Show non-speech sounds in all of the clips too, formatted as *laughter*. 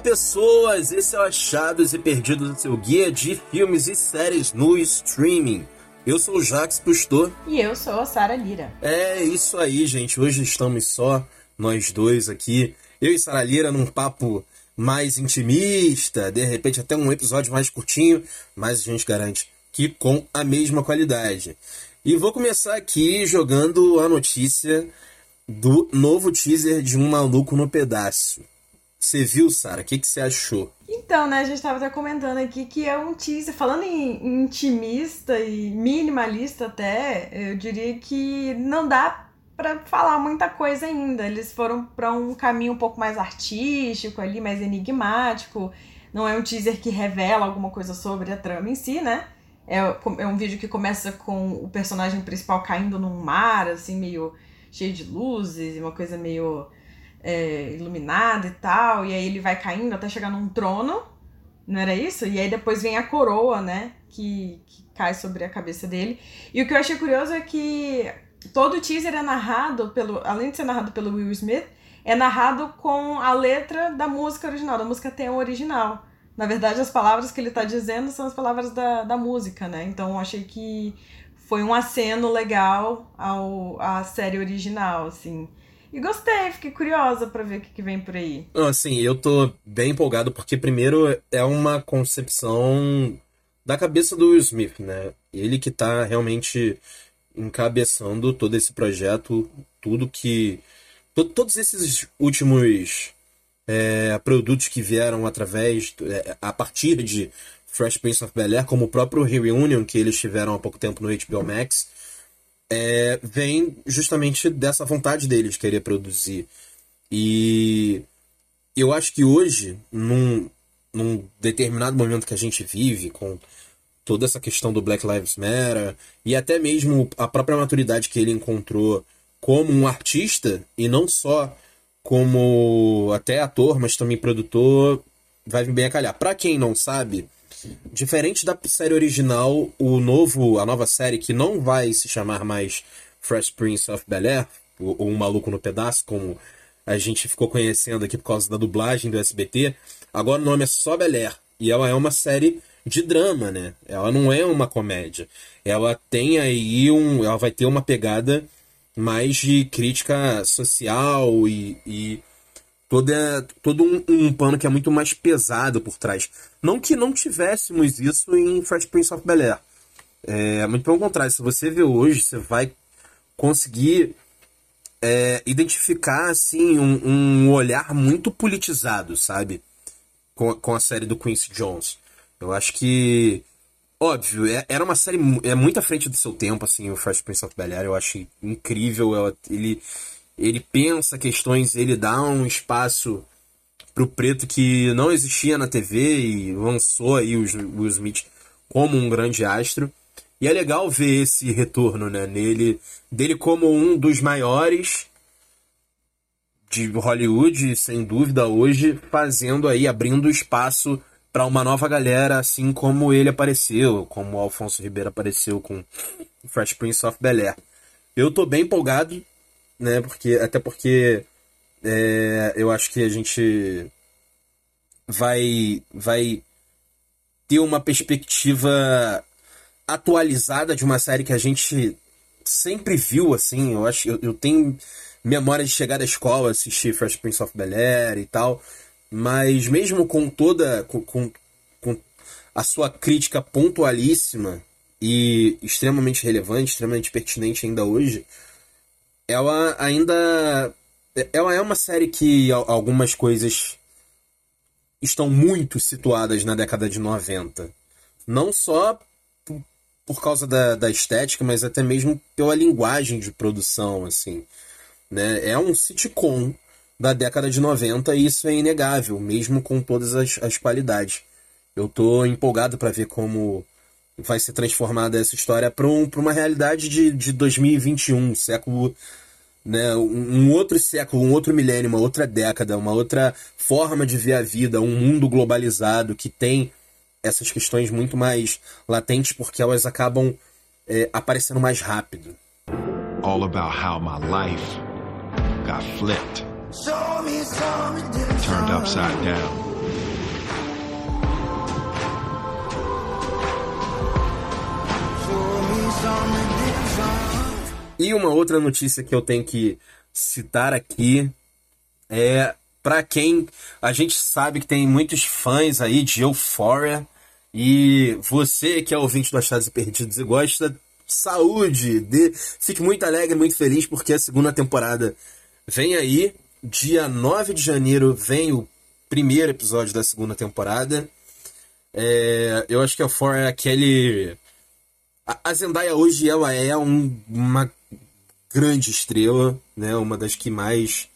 Olá pessoas, esse é o Achados e Perdidos do seu guia de filmes e séries no streaming. Eu sou o Jax Pustor. E eu sou a Sara Lira. É isso aí, gente. Hoje estamos só nós dois aqui. Eu e Sara Lira num papo mais intimista, de repente até um episódio mais curtinho, mas a gente garante que com a mesma qualidade. E vou começar aqui jogando a notícia do novo teaser de Um Maluco no Pedaço. Você viu, Sara? O que, você achou? Então, né, a gente estava até comentando aqui que é um teaser, falando em intimista e minimalista até, eu diria que não dá para falar muita coisa ainda. Eles foram para um caminho um pouco mais artístico ali, mais enigmático. Não é um teaser que revela alguma coisa sobre a trama em si, né? É, é um vídeo que começa com o personagem principal caindo num mar, assim, meio cheio de luzes, uma coisa meio é, iluminada e tal, e aí ele vai caindo até chegar num trono, não era isso? E aí depois vem a coroa, né, que, que cai sobre a cabeça dele. E o que eu achei curioso é que todo o teaser é narrado pelo, além de ser narrado pelo Will Smith, é narrado com a letra da música original, da música tema original. Na verdade, as palavras que ele está dizendo são as palavras da, da música, né? Então, eu achei que foi um aceno legal ao, à série original, assim. E gostei, fiquei curiosa para ver o que, que vem por aí. Assim, eu tô bem empolgado porque, primeiro, é uma concepção da cabeça do Will Smith, né? Ele que tá realmente encabeçando todo esse projeto, tudo que. To, todos esses últimos é, produtos que vieram através. É, a partir de Fresh Prince of Bel Air, como o próprio Reunion, que eles tiveram há pouco tempo no HBO Max é, vem justamente dessa vontade deles de querer produzir. E eu acho que hoje, num, num determinado momento que a gente vive, com toda essa questão do Black Lives Matter, e até mesmo a própria maturidade que ele encontrou como um artista, e não só como até ator, mas também produtor, vai vir bem a calhar. Pra quem não sabe, Diferente da série original, o novo, a nova série que não vai se chamar mais Fresh Prince of Bel Air, ou, Um Maluco no Pedaço, como a gente ficou conhecendo aqui por causa da dublagem do SBT, agora o nome é só Bel Air. E ela é uma série de drama, né? Ela não é uma comédia. Ela tem aí um. Ela vai ter uma pegada mais de crítica social e, e toda, todo um, um, pano que é muito mais pesado por trás. Não que não tivéssemos isso em Fresh Prince of Bel-Air. É, muito pelo contrário, se você vê hoje, você vai conseguir é, identificar assim um, um, olhar muito politizado, sabe? Com, com a série do Quincy Jones. Eu acho que óbvio, é, era uma série é muito à frente do seu tempo, assim, o Fresh Prince of Bel-Air. Eu acho incrível. Ela, ele ele pensa questões, ele dá um espaço pro preto que não existia na TV e lançou aí o Will Smith como um grande astro. E é legal ver esse retorno, né, nele, dele como um dos maiores de Hollywood, sem dúvida, hoje, fazendo aí, abrindo espaço para uma nova galera, assim como ele apareceu, como o Alfonso Ribeiro apareceu com Fresh Prince of Bel-Air. Eu tô bem empolgado, né? Porque, até porque é, eu acho que a gente vai, vai ter uma perspectiva atualizada de uma série que a gente sempre viu, assim. Eu acho eu, eu tenho memória de chegar da escola, assistir Fresh Prince of Bel Air e tal. Mas mesmo com toda. Com, com, com a sua crítica pontualíssima e extremamente relevante, extremamente pertinente ainda hoje, ela ainda. Ela é uma série que algumas coisas estão muito situadas na década de 90. Não só por causa da, da estética, mas até mesmo pela linguagem de produção, assim. Né? É um sitcom da década de 90 e isso é inegável, mesmo com todas as, as qualidades. Eu tô empolgado para ver como vai ser transformada essa história para um, uma realidade de, de 2021, século né, um outro século, um outro milênio, uma outra década, uma outra forma de ver a vida, um mundo globalizado que tem essas questões muito mais latentes porque elas acabam é, aparecendo mais rápido. All about how my life got flipped. Turned upside down. E uma outra notícia que eu tenho que citar aqui é para quem a gente sabe que tem muitos fãs aí de Euphoria e você que é ouvinte do Achados e Perdidos e gosta, saúde, de... fique muito alegre, muito feliz porque a segunda temporada vem aí, dia 9 de janeiro vem o primeiro episódio da segunda temporada. É... eu acho que Euphoria é aquele a Zendaya hoje ela é um, uma grande estrela, né? Uma das que mais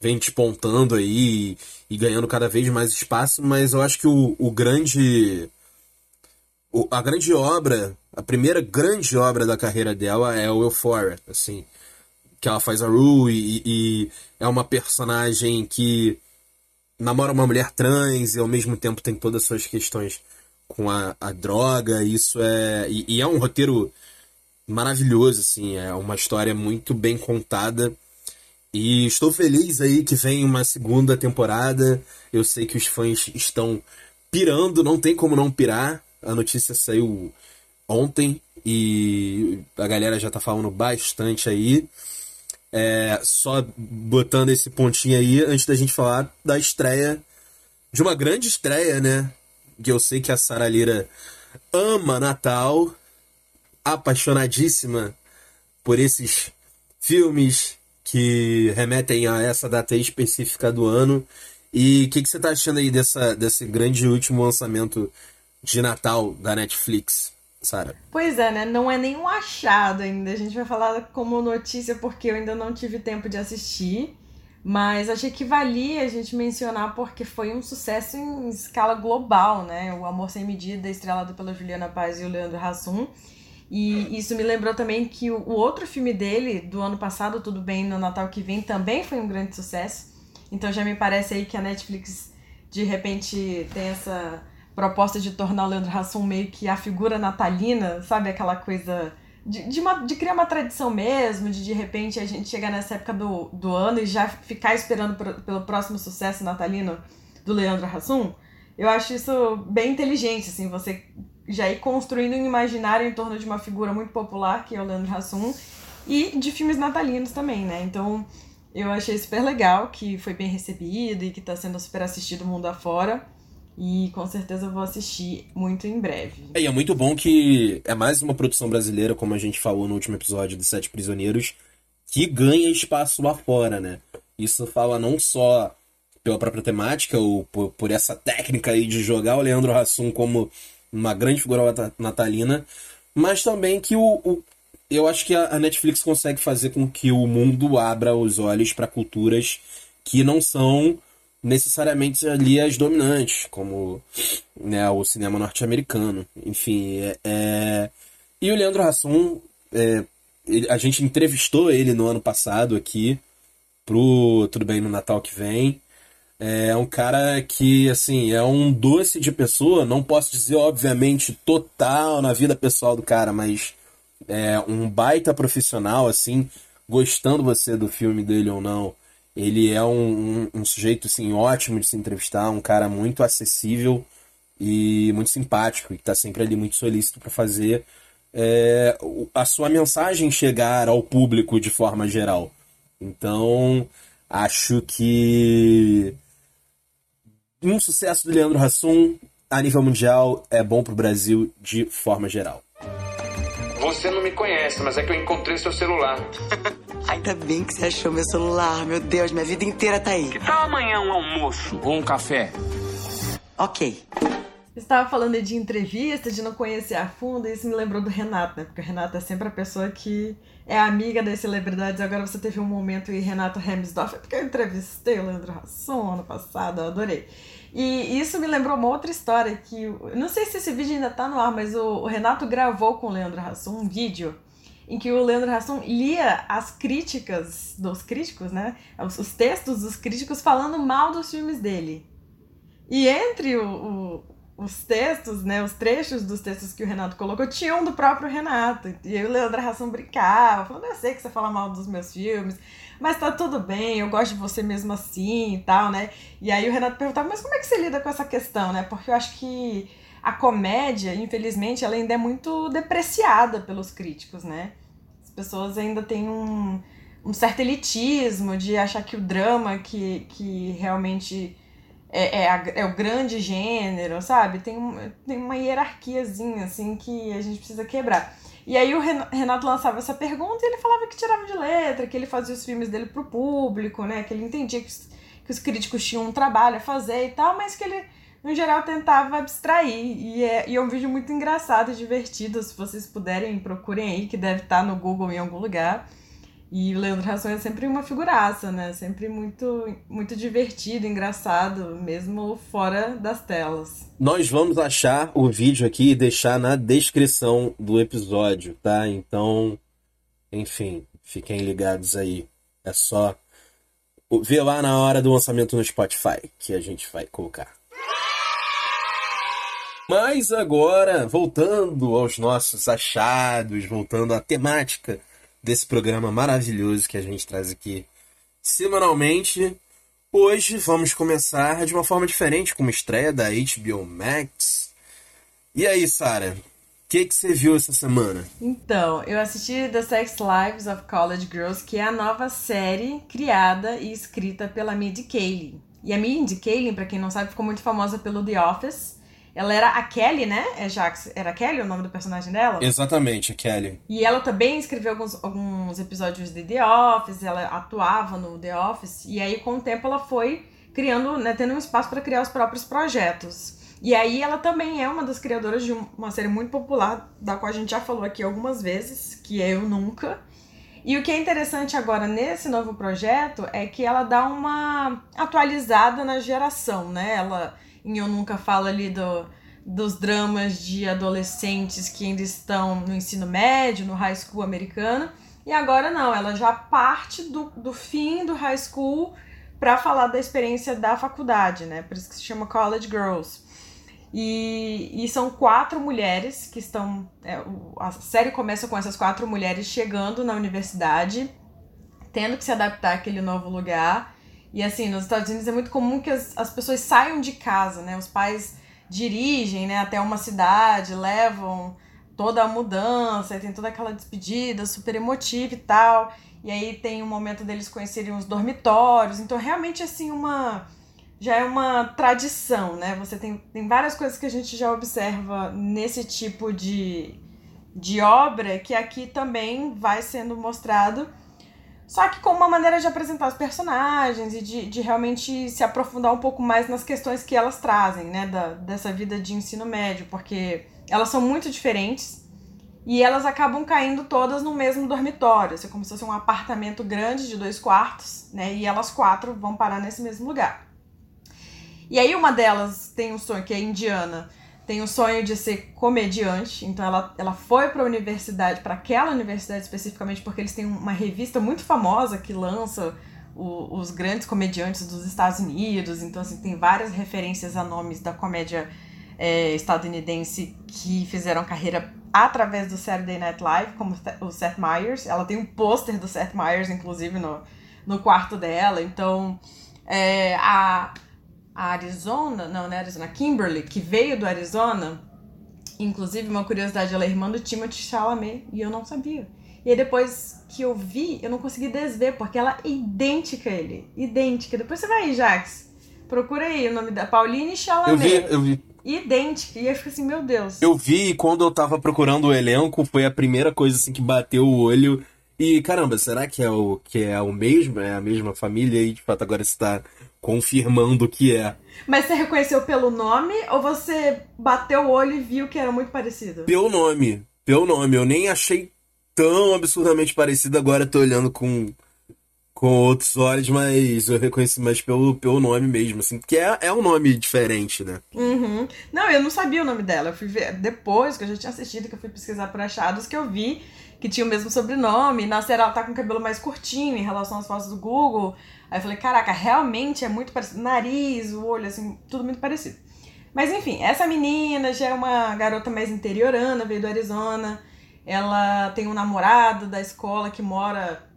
vem despontando aí e, ganhando cada vez mais espaço, mas eu acho que o, o grande o, a grande obra, a primeira grande obra da carreira dela é o Euphoria, assim, que ela faz a Rue e, e é uma personagem que namora uma mulher trans e ao mesmo tempo tem todas as suas questões com a, a droga. Isso é. E, e, é um roteiro maravilhoso, assim. É uma história muito bem contada. E estou feliz aí que vem uma segunda temporada. Eu sei que os fãs estão pirando, não tem como não pirar. A notícia saiu ontem e a galera já tá falando bastante aí. É, só botando esse pontinho aí antes da gente falar da estreia, de uma grande estreia, né? Que eu sei que a Sara Lira ama Natal, apaixonadíssima por esses filmes que remetem a essa data específica do ano. E o que, que, você está achando aí dessa, desse grande último lançamento de Natal da Netflix, Sara? Pois é, né? Não é nenhum achado ainda. A gente vai falar como notícia porque eu ainda não tive tempo de assistir. Mas achei que valia a gente mencionar porque foi um sucesso em escala global, né? O Amor Sem Medida, estrelado pela Juliana Paz e o Leandro Hassum. E isso me lembrou também que o outro filme dele, do ano passado, Tudo Bem no Natal que Vem, também foi um grande sucesso. Então já me parece aí que a Netflix, de repente, tem essa proposta de tornar o Leandro Hassum meio que a figura natalina, sabe? Aquela coisa de, de, uma, de criar uma tradição mesmo, de de repente a gente chegar nessa época do, do ano e já ficar esperando pro, pelo próximo sucesso natalino do Leandro Hassum, eu acho isso bem inteligente, assim, você já ir construindo um imaginário em torno de uma figura muito popular, que é o Leandro Hassum, e de filmes natalinos também, né? Então, eu achei super legal, que foi bem recebido e que está sendo super assistido mundo afora. E com certeza vou assistir muito em breve. É, e é muito bom que é mais uma produção brasileira, como a gente falou no último episódio de Sete Prisioneiros, que ganha espaço lá fora, né? Isso fala não só pela própria temática ou por, por essa técnica aí de jogar o Leandro Hassum como uma grande figura natalina, mas também que o, o eu acho que a Netflix consegue fazer com que o mundo abra os olhos para culturas que não são necessariamente ali as dominantes, como né, o cinema norte-americano. Enfim, é, é, E o Leandro Hassum, é, ele, a gente entrevistou ele no ano passado aqui, pro Tudo Bem no Natal que vem. É um cara que, assim, é um doce de pessoa. Não posso dizer, obviamente, total na vida pessoal do cara, mas é um baita profissional, assim, gostando você do filme dele ou não. Ele é um, um, um, sujeito assim, ótimo de se entrevistar, um cara muito acessível e muito simpático, e que está sempre ali muito solícito para fazer é, a sua mensagem chegar ao público de forma geral. Então, acho que um sucesso do Leandro Hassum a nível mundial é bom para o Brasil de forma geral. Você não me conhece, mas é que eu encontrei seu celular. *laughs* Ainda bem que você achou meu celular. Meu Deus, minha vida inteira tá aí. Que tal amanhã um almoço ou um café? Ok. Estava falando de entrevista, de não conhecer a fundo, e isso me lembrou do Renato, né? Porque o Renato é sempre a pessoa que é amiga das celebridades. Agora você teve um momento em Renato Hemsdorf, porque eu entrevistei o Leandro Rasson ano passado, eu adorei. E isso me lembrou uma outra história que. Não sei se esse vídeo ainda tá no ar, mas o, o Renato gravou com o Leandro Rasson um vídeo em que o Leandro Hassum lia as críticas dos críticos, né? Os, os, textos dos críticos falando mal dos filmes dele. E entre o, o, os textos, né, os trechos dos textos que o Renato colocou tinham do próprio Renato. E aí o Leandro Ração brincava, falando, eu sei que você fala mal dos meus filmes, mas tá tudo bem, eu gosto de você mesmo assim e tal, né? E aí o Renato perguntava, mas como é que você lida com essa questão, né? Porque eu acho que a comédia, infelizmente, ela ainda é muito depreciada pelos críticos, né? As pessoas ainda têm um, um certo elitismo de achar que o drama que, que realmente é, é, a, é, o grande gênero, sabe? Tem, um, tem uma hierarquiazinha, assim, que a gente precisa quebrar. E aí o Renato lançava essa pergunta e ele falava que tirava de letra, que ele fazia os filmes dele pro público, né? Que ele entendia que os, que os críticos tinham um trabalho a fazer e tal, mas que ele, no geral, tentava abstrair. E é, e é um vídeo muito engraçado e divertido, se vocês puderem, procurem aí, que deve estar no Google em algum lugar. E Leandro Ração é sempre uma figuraça, né? Sempre muito, muito divertido, engraçado, mesmo fora das telas. Nós vamos achar o vídeo aqui e deixar na descrição do episódio, tá? Então, enfim, fiquem ligados aí. É só ver lá na hora do lançamento no Spotify que a gente vai colocar. Mas agora, voltando aos nossos achados, voltando à temática desse programa maravilhoso que a gente traz aqui semanalmente. Hoje vamos começar de uma forma diferente, com uma estreia da HBO Max. E aí, Sara, o que, que você viu essa semana? Então, eu assisti The Sex Lives of College Girls, que é a nova série criada e escrita pela Mindy Kaling. E a Mindy Kaling, para quem não sabe, ficou muito famosa pelo The Office ela era a Kelly, né? É Jax. Era a Kelly o nome do personagem dela? Exatamente, a Kelly. E ela também escreveu alguns, alguns episódios de The Office, ela atuava no The Office. E aí, com o tempo, ela foi criando, né, tendo um espaço para criar os próprios projetos. E aí ela também é uma das criadoras de uma série muito popular, da qual a gente já falou aqui algumas vezes, que é Eu Nunca. E o que é interessante agora nesse novo projeto é que ela dá uma atualizada na geração, né? Ela em Eu Nunca Falo ali do, dos dramas de adolescentes que ainda estão no ensino médio, no high school americano. E agora não, ela já parte do, do fim do high school para falar da experiência da faculdade, né? Por isso que se chama College Girls. E, e são quatro mulheres que estão. É, a série começa com essas quatro mulheres chegando na universidade, tendo que se adaptar àquele novo lugar e assim, nos Estados Unidos é muito comum que as, as pessoas saiam de casa, né? Os pais dirigem né, até uma cidade, levam toda a mudança, tem toda aquela despedida super emotiva e tal. E aí tem um momento deles conhecerem os dormitórios. Então, realmente, assim, uma. Já é uma tradição, né? Você tem, tem várias coisas que a gente já observa nesse tipo de, de obra que aqui também vai sendo mostrado só que com uma maneira de apresentar os personagens e de, de realmente se aprofundar um pouco mais nas questões que elas trazem, né? Da, dessa vida de ensino médio, porque elas são muito diferentes e elas acabam caindo todas no mesmo dormitório. Assim, como se fosse um apartamento grande de dois quartos, né? E elas quatro vão parar nesse mesmo lugar. E aí uma delas tem um sonho, que é Indiana, tem o sonho de ser comediante, então ela, ela foi para a universidade, para aquela universidade especificamente, porque eles têm uma revista muito famosa que lança o, os grandes comediantes dos Estados Unidos, então assim, tem várias referências a nomes da comédia é, estadunidense que fizeram carreira através do Saturday Night Live, como o Seth Meyers. Ela tem um pôster do Seth Meyers, inclusive, no, no quarto dela, então é, a a Arizona, não, não é Arizona, Kimberly, que veio do Arizona, inclusive uma curiosidade, ela é irmã do Timothy Chalamet, e eu não sabia. E aí depois que eu vi, eu não consegui desver, porque ela é idêntica a ele, idêntica. Depois você vai aí, Jax, procura aí o nome da Pauline Chalamet. Eu vi, eu vi. Idêntica, e eu fico assim, meu Deus. Eu vi e quando eu tava procurando o elenco, foi a primeira coisa assim que bateu o olho. E caramba, será que é o que é o mesmo? É a mesma família? E de fato agora está confirmando que é. Mas você reconheceu pelo nome ou você bateu o olho e viu que era muito parecido? Pelo nome. Pelo nome. Eu nem achei tão absurdamente parecido agora, tô olhando com, com outros olhos, mas eu reconheci mais pelo, pelo nome mesmo, assim, porque é, é um nome diferente, né? Uhum. Não, eu não sabia o nome dela. Eu fui ver depois que eu já tinha assistido, que eu fui pesquisar por achados, que eu vi que tinha o mesmo sobrenome. Na série ela tá com o cabelo mais curtinho em relação às fotos do Google. Aí eu falei, caraca, realmente é muito parecido. Nariz, o olho, assim, tudo muito parecido. Mas enfim, essa menina já é uma garota mais interiorana, veio do Arizona. Ela tem um namorado da escola que mora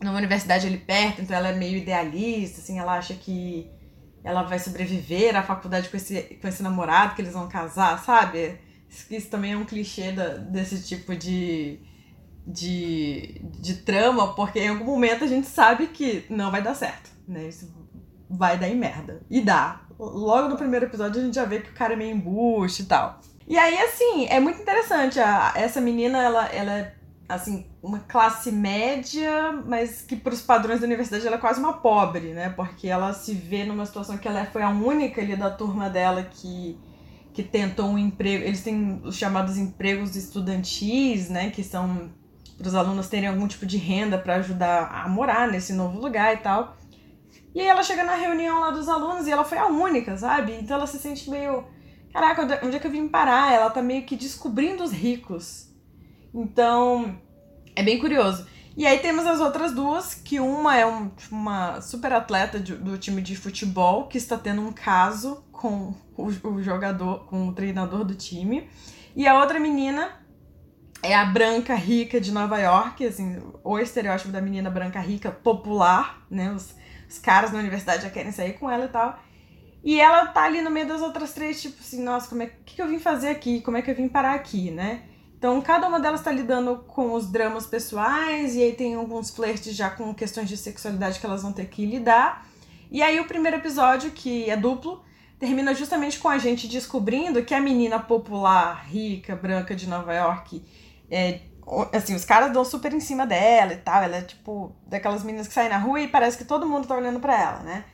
numa universidade ali perto, então ela é meio idealista, assim, ela acha que ela vai sobreviver à faculdade com esse, com esse namorado, que eles vão casar, sabe? Isso, também é um clichê da, desse tipo de, de, de trama, porque em algum momento a gente sabe que não vai dar certo, né? Isso vai dar em merda. E dá. Logo no primeiro episódio a gente já vê que o cara é meio embuste e tal. E aí, assim, é muito interessante. A, essa menina, ela, ela é, assim, uma classe média, mas que para os padrões da universidade ela é quase uma pobre, né? Porque ela se vê numa situação que ela foi a única ali da turma dela que, que tentou um emprego. Eles têm os chamados empregos estudantis, né? Que são para os alunos terem algum tipo de renda para ajudar a morar nesse novo lugar e tal. E aí ela chega na reunião lá dos alunos e ela foi a única, sabe? Então ela se sente meio. Caraca, onde é que eu vim parar? Ela tá meio que descobrindo os ricos. Então, é bem curioso. E aí temos as outras duas, que uma é um, uma super atleta de, do time de futebol que está tendo um caso com o, o jogador, com o treinador do time. E a outra menina é a branca rica de Nova York, assim, o estereótipo da menina branca rica popular, né? Os, os caras na universidade já querem sair com ela e tal. E ela tá ali no meio das outras três, tipo assim, nossa, como é que, que eu vim fazer aqui? Como é que eu vim parar aqui, né? Então, cada uma delas tá lidando com os dramas pessoais, e aí tem alguns flertes já com questões de sexualidade que elas vão ter que lidar. E aí, o primeiro episódio, que é duplo, termina justamente com a gente descobrindo que a menina popular, rica, branca de Nova York, é, assim, os caras dão super em cima dela e tal. Ela é tipo daquelas meninas que saem na rua e parece que todo mundo tá olhando para ela, né?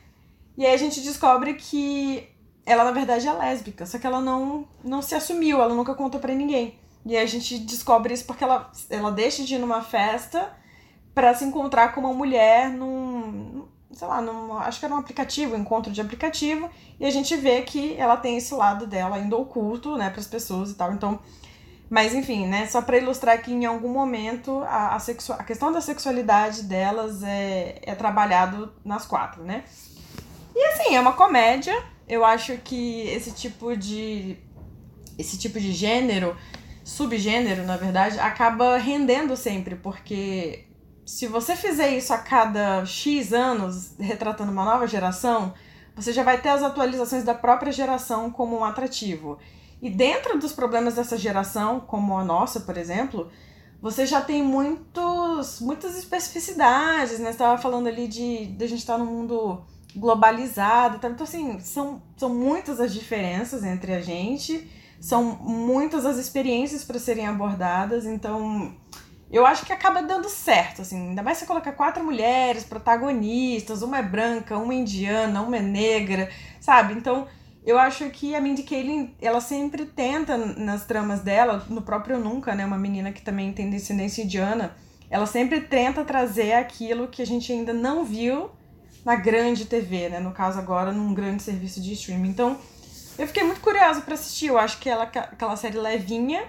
E aí a gente descobre que ela na verdade é lésbica, só que ela não, não se assumiu, ela nunca contou para ninguém. E a gente descobre isso porque ela, ela deixa de ir numa festa para se encontrar com uma mulher num, sei lá, num, acho que era um aplicativo, um encontro de aplicativo, e a gente vê que ela tem esse lado dela ainda oculto, né, para as pessoas e tal. Então, mas enfim, né? Só para ilustrar que em algum momento a, a, sexu a questão da sexualidade delas é, é trabalhado nas quatro, né? E assim, é uma comédia. Eu acho que esse tipo de. Esse tipo de gênero, subgênero, na verdade, acaba rendendo sempre, porque se você fizer isso a cada X anos, retratando uma nova geração, você já vai ter as atualizações da própria geração como um atrativo. E dentro dos problemas dessa geração, como a nossa, por exemplo, você já tem muitos, muitas especificidades, né? Você estava falando ali de, de a gente estar tá num mundo globalizado, tá? então assim, são, são muitas as diferenças entre a gente, são muitas as experiências para serem abordadas, então eu acho que acaba dando certo, assim, ainda mais se colocar quatro mulheres protagonistas, uma é branca, uma é indiana, uma é negra, sabe? Então, eu acho que a Mindy Kaling, ela sempre tenta nas tramas dela, no próprio Nunca, né, uma menina que também tem descendência indiana, ela sempre tenta trazer aquilo que a gente ainda não viu na grande TV, né, no caso agora num grande serviço de streaming. Então, eu fiquei muito curiosa para assistir, eu acho que ela aquela série levinha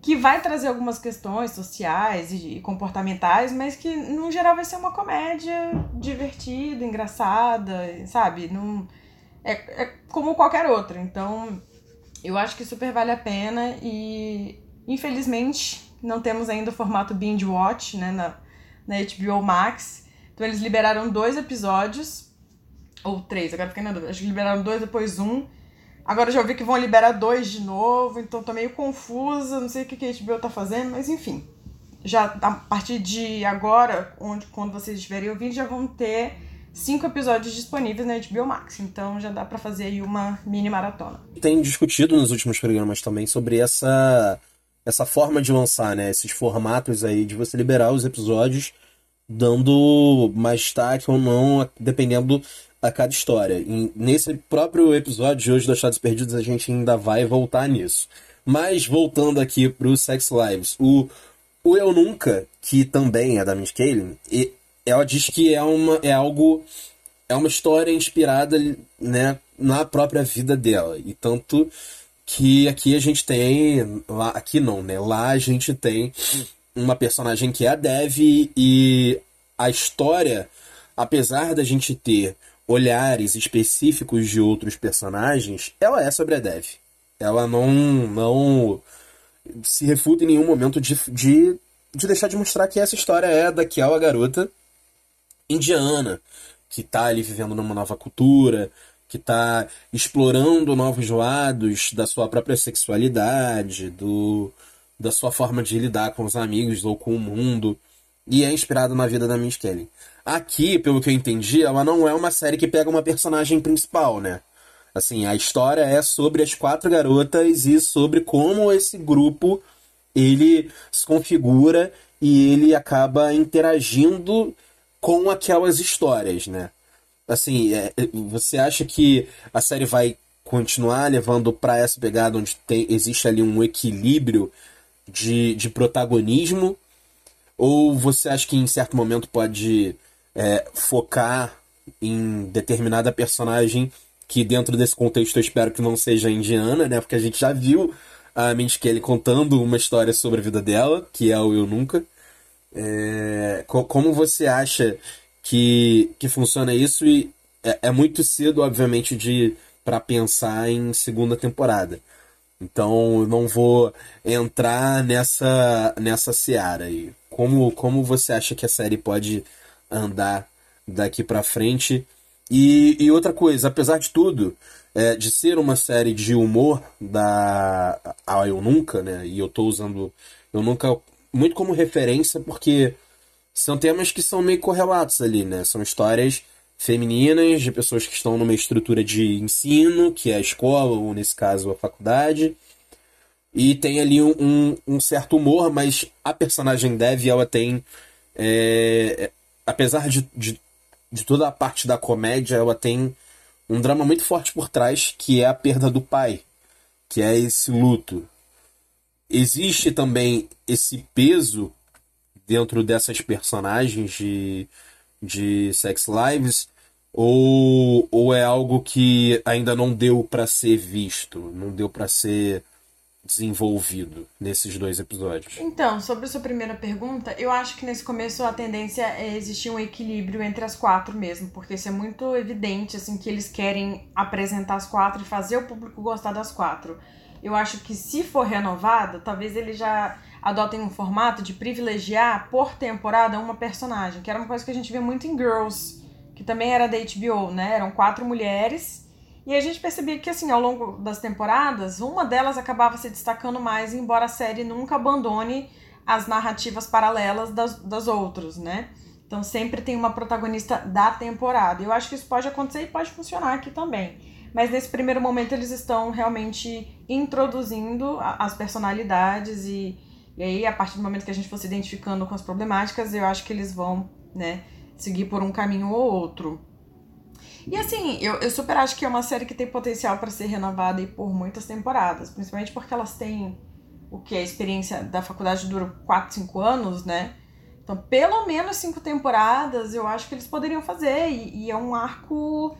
que vai trazer algumas questões sociais e comportamentais, mas que no geral vai ser uma comédia divertida, engraçada, sabe? Não é, é como qualquer outra. Então, eu acho que super vale a pena e infelizmente não temos ainda o formato binge watch, né, na, na HBO Max. Então eles liberaram dois episódios ou três, agora fiquei na dúvida. Acho que liberaram dois depois um. Agora já ouvi que vão liberar dois de novo, então tô meio confusa, não sei o que, a HBO tá fazendo, mas enfim. Já a partir de agora, onde quando vocês estiverem ouvindo, já vão ter cinco episódios disponíveis na HBO Max, então já dá para fazer aí uma mini maratona. Tem discutido nos últimos programas também sobre essa essa forma de lançar, né, esses formatos aí de você liberar os episódios dando mais destaque ou não, dependendo a cada história. E nesse próprio episódio de hoje do Achados Perdidos a gente ainda vai voltar nisso. Mas voltando aqui pro Sex Lives, o, o Eu Nunca, que também é da Miss Kaling, ela diz que é, uma, é algo. É uma história inspirada né, na própria vida dela. E tanto que aqui a gente tem. Lá, aqui não, né? Lá a gente tem uma personagem que é a Dev e a história, apesar da gente ter olhares específicos de outros personagens, ela é sobre a Dev. Ela não, não se refuta em nenhum momento de, de, de deixar de mostrar que essa história é daquela garota indiana que tá ali vivendo numa nova cultura, que tá explorando novos lados da sua própria sexualidade, do da sua forma de lidar com os amigos ou com o mundo, e é inspirado na vida da Miss Kelly. Aqui, pelo que eu entendi, ela não é uma série que pega uma personagem principal, né? Assim, a história é sobre as quatro garotas e sobre como esse grupo ele se configura e ele acaba interagindo com aquelas histórias, né? Assim, é, você acha que a série vai continuar levando para essa pegada onde tem, existe ali um equilíbrio de, de protagonismo? Ou você acha que em certo momento pode é, focar em determinada personagem que dentro desse contexto eu espero que não seja indiana, né? Porque a gente já viu a Mindy Kelly contando uma história sobre a vida dela, que é o Eu Nunca. É, como você acha que, que funciona isso? E é, é muito cedo, obviamente, de para pensar em segunda temporada. Então eu não vou entrar nessa nessa seara aí. Como, como você acha que a série pode andar daqui para frente? E, e outra coisa, apesar de tudo, é, de ser uma série de humor da a Eu Nunca, né? E eu tô usando Eu Nunca muito como referência porque são temas que são meio correlatos ali, né? São histórias femininas de pessoas que estão numa estrutura de ensino, que é a escola, ou nesse caso a faculdade. E tem ali um, um, um certo humor, mas a personagem Dev, ela tem. É, apesar de, de de toda a parte da comédia, ela tem um drama muito forte por trás, que é a perda do pai, que é esse luto. Existe também esse peso dentro dessas personagens de, de Sex Lives, ou, ou é algo que ainda não deu para ser visto, não deu para ser desenvolvido nesses dois episódios? Então, sobre a sua primeira pergunta, eu acho que nesse começo a tendência é existir um equilíbrio entre as quatro mesmo, porque isso é muito evidente, assim, que eles querem apresentar as quatro e fazer o público gostar das quatro. Eu acho que se for renovada, talvez eles já adotem um formato de privilegiar por temporada uma personagem, que era uma coisa que a gente vê muito em Girls, que também era da HBO, né? Eram quatro mulheres e a gente percebia que, assim, ao longo das temporadas, uma delas acabava se destacando mais, embora a série nunca abandone as narrativas paralelas das, das outras, né? Então sempre tem uma protagonista da temporada. Eu acho que isso pode acontecer e pode funcionar aqui também. Mas nesse primeiro momento eles estão realmente introduzindo as personalidades e, e aí a partir do momento que a gente for se identificando com as problemáticas, eu acho que eles vão, né, seguir por um caminho ou outro. E assim, eu, eu super acho que é uma série que tem potencial para ser renovada e por muitas temporadas, principalmente porque elas têm o que a experiência da faculdade dura 4, 5 anos, né? Então, pelo menos cinco temporadas eu acho que eles poderiam fazer. E, e, é um arco,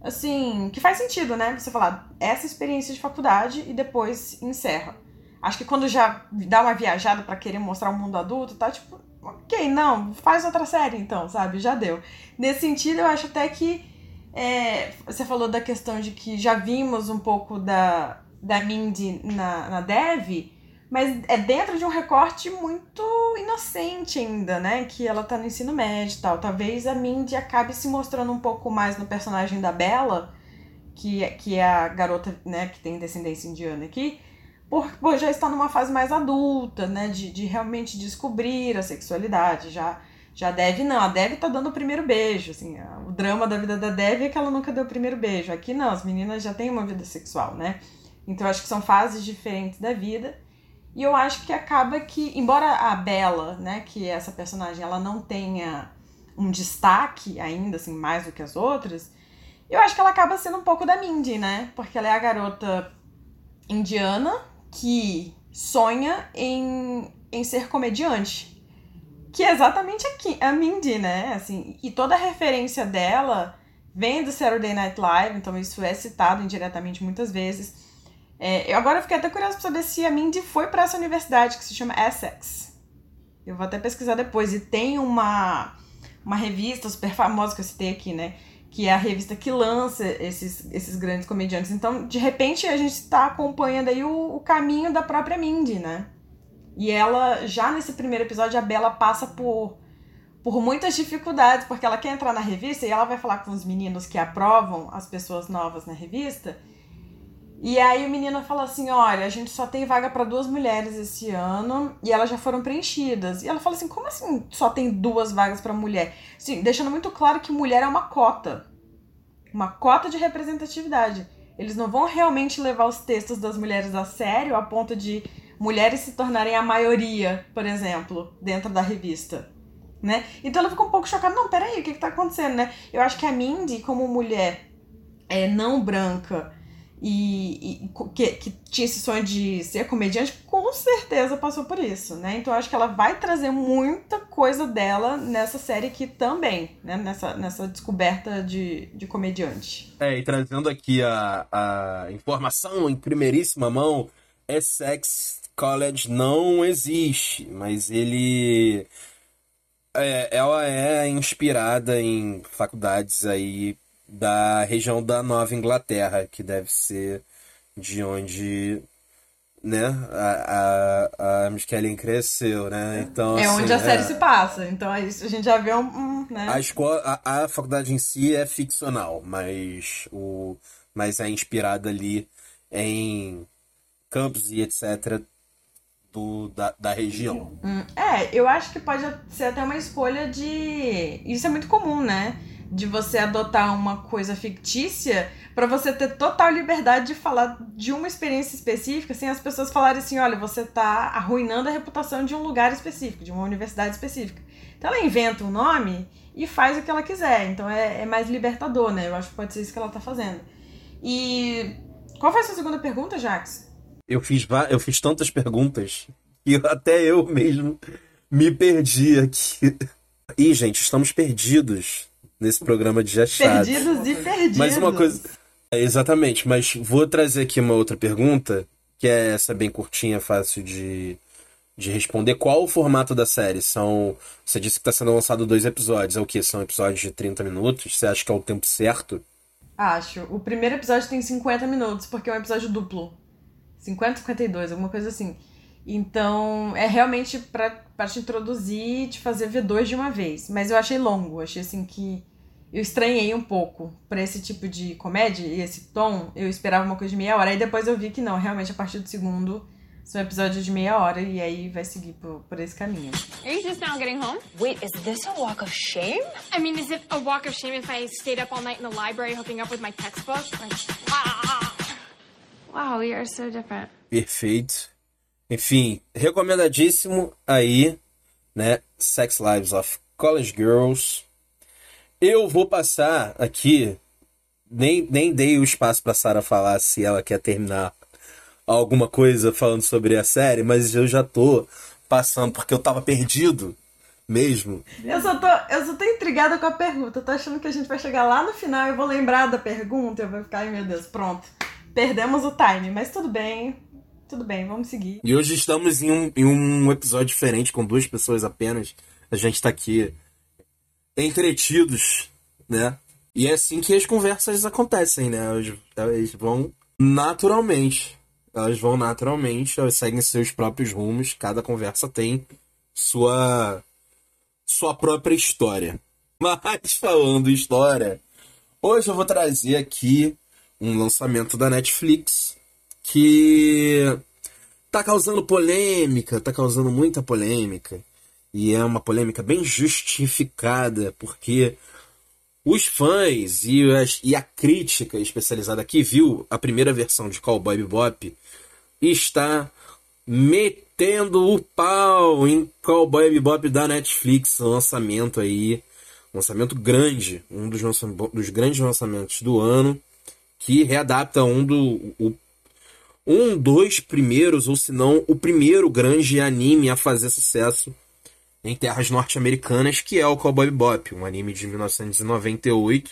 assim, que faz sentido, né? Você falar essa experiência de faculdade e depois encerra. Acho que quando já dá uma viajada para querer mostrar o mundo adulto, tá tipo, ok, não, faz outra série então, sabe? Já deu. Nesse sentido, eu acho até que é, você falou da questão de que já vimos um pouco da, da Mindy na, na Dev, mas é dentro de um recorte muito inocente ainda, né? Que ela tá no ensino médio e tal. Talvez a Mindy acabe se mostrando um pouco mais no personagem da Bella, que, que é a garota né, que tem descendência indiana aqui, por, por já estar numa fase mais adulta, né? De, de realmente descobrir a sexualidade, já já a Dev não, a Dev tá dando o primeiro beijo, assim, o drama da vida da Dev é que ela nunca deu o primeiro beijo. Aqui não, as meninas já têm uma vida sexual, né? Então eu acho que são fases diferentes da vida. E eu acho que acaba que, embora a Bella, né, que é essa personagem, ela não tenha um destaque ainda, assim, mais do que as outras, eu acho que ela acaba sendo um pouco da Mindy, né? Porque ela é a garota indiana que sonha em, em ser comediante. Que é exatamente aqui, a Mindy, né? Assim, e toda a referência dela vem do Saturday Night Live, então isso é citado indiretamente muitas vezes. É, eu agora fiquei até curiosa pra saber se a Mindy foi para essa universidade que se chama Essex. Eu vou até pesquisar depois. E tem uma, uma revista super famosa que eu citei aqui, né? que é a revista que lança esses, esses grandes comediantes. Então, de repente, a gente está acompanhando aí o, o, caminho da própria Mindy, né? E ela, já nesse primeiro episódio, a Bela passa por, por muitas dificuldades, porque ela quer entrar na revista e ela vai falar com os meninos que aprovam as pessoas novas na revista. E aí o menino fala assim: olha, a gente só tem vaga para duas mulheres esse ano e elas já foram preenchidas. E ela fala assim: como assim só tem duas vagas para mulher? Sim, deixando muito claro que mulher é uma cota. Uma cota de representatividade. Eles não vão realmente levar os textos das mulheres a sério a ponto de mulheres se tornarem a maioria, por exemplo, dentro da revista. Né? Então ela ficou um pouco chocada. Não, peraí, o que, que tá acontecendo, né? Eu acho que a Mindy, como mulher é, não branca e, e que, que, tinha esse sonho de ser comediante, com certeza passou por isso, né? Então acho que ela vai trazer muita coisa dela nessa série aqui também, né? Nessa, nessa descoberta de, de comediante. É, e trazendo aqui a, a informação em primeiríssima mão, Essex College não existe, mas ele... É, ela é inspirada em faculdades aí da região da Nova Inglaterra, que deve ser de onde né, a, a, a Miss cresceu, né? Então, é assim, onde a série é... se passa. Então, é a gente já vê um. um né? a, escola, a, a faculdade em si é ficcional, mas, o, mas é inspirada ali em campos e etc. Do, da, da região. Hum, é, eu acho que pode ser até uma escolha de. Isso é muito comum, né? de você adotar uma coisa fictícia para você ter total liberdade de falar de uma experiência específica sem as pessoas falarem assim, olha, você tá arruinando a reputação de um lugar específico, de uma universidade específica. Então ela inventa um nome e faz o que ela quiser. Então é, é mais libertador, né? Eu acho que pode ser isso que ela tá fazendo. E qual foi a sua segunda pergunta, Jax? Eu fiz, eu fiz tantas perguntas que até eu mesmo me perdi aqui. Ih, gente, estamos perdidos nesse programa de achados. Perdidos e perdidos. Mas uma coisa. É, exatamente, mas vou trazer aqui uma outra pergunta, que é essa bem curtinha, fácil de, de responder. Qual o formato da série? São. Você disse que está sendo lançado dois episódios. É o que? São episódios de 30 minutos? Você acha que é o tempo certo? Acho. O primeiro episódio tem 50 minutos, porque é um episódio duplo. 50, 52, alguma coisa assim. Então, é realmente para te introduzir e te fazer ver dois de uma vez. Mas eu achei longo, achei assim que eu estranhei um pouco para esse tipo de comédia e esse tom. Eu esperava uma coisa de meia hora. Aí depois eu vi que não, realmente a partir do segundo são episódios de meia hora e aí vai seguir por, por esse caminho. Are you just now getting home? Wait, is this a walk of shame? I mean, is it a walk of shame if I stayed up all night in the library hooking up with my textbook? Like, ah. Wow, we are so different. Perfeito. Enfim, recomendadíssimo aí, né? Sex Lives of College Girls. Eu vou passar aqui, nem, nem dei o espaço para Sara falar se ela quer terminar alguma coisa falando sobre a série, mas eu já tô passando porque eu tava perdido mesmo. Eu só tô, eu só tô intrigada com a pergunta. Eu tô achando que a gente vai chegar lá no final e eu vou lembrar da pergunta. Eu vou ficar, ai meu Deus, pronto. Perdemos o time, mas tudo bem. Tudo bem, vamos seguir. E hoje estamos em um, em um episódio diferente, com duas pessoas apenas. A gente tá aqui entretidos, né? E é assim que as conversas acontecem, né? Elas, elas vão naturalmente. Elas vão naturalmente, elas seguem seus próprios rumos. Cada conversa tem sua sua própria história. *laughs* Mas falando história, hoje eu vou trazer aqui um lançamento da Netflix que tá causando polêmica, tá causando muita polêmica. E é uma polêmica bem justificada, porque os fãs e, as, e a crítica especializada que viu a primeira versão de Cowboy Bebop está metendo o pau em Cowboy Bebop da Netflix, lançamento aí, lançamento grande, um dos, dos grandes lançamentos do ano, que readapta um do o, um dos primeiros, ou se não o primeiro grande anime a fazer sucesso em terras norte-americanas, que é o Cowboy Bebop, um anime de 1998,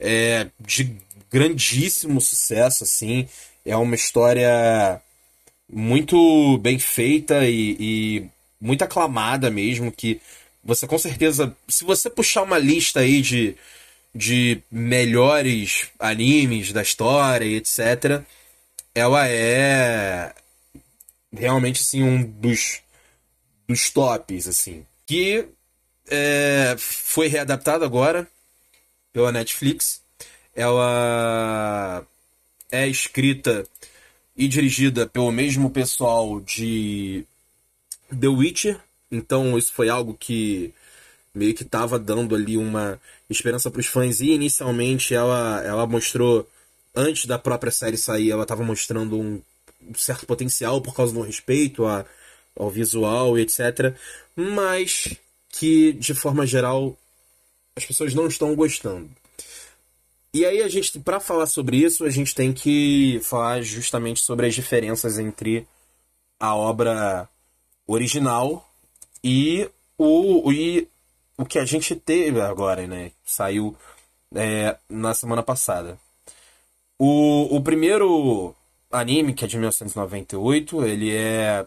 é, de grandíssimo sucesso, assim, é uma história muito bem feita e, e muito aclamada mesmo, que você com certeza, se você puxar uma lista aí de, de melhores animes da história e etc. Ela é realmente assim um dos dos tops assim que é, foi readaptado agora pela Netflix ela é escrita e dirigida pelo mesmo pessoal de The Witcher então isso foi algo que meio que tava dando ali uma esperança para os fãs. E inicialmente ela ela mostrou antes da própria série sair ela estava mostrando um certo potencial por causa do respeito a, ao visual e etc mas que de forma geral as pessoas não estão gostando. E aí a gente para falar sobre isso a gente tem que falar justamente sobre as diferenças entre a obra original e o e o que a gente teve agora, né? Saiu é, na semana passada. O, o primeiro anime, que é de 1998, ele é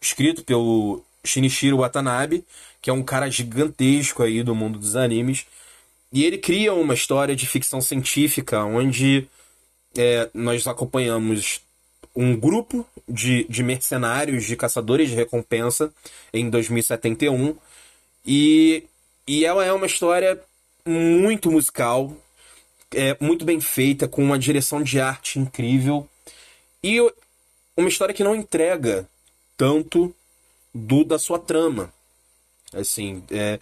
escrito pelo Shinichiro Watanabe, que é um cara gigantesco aí do mundo dos animes. E ele cria uma história de ficção científica onde é, nós acompanhamos um grupo de, de mercenários, de caçadores de recompensa em 2071. E e ela é uma história muito musical, é muito bem feita, com uma direção de arte incrível. E uma história que não entrega tanto do da sua trama. Assim, é,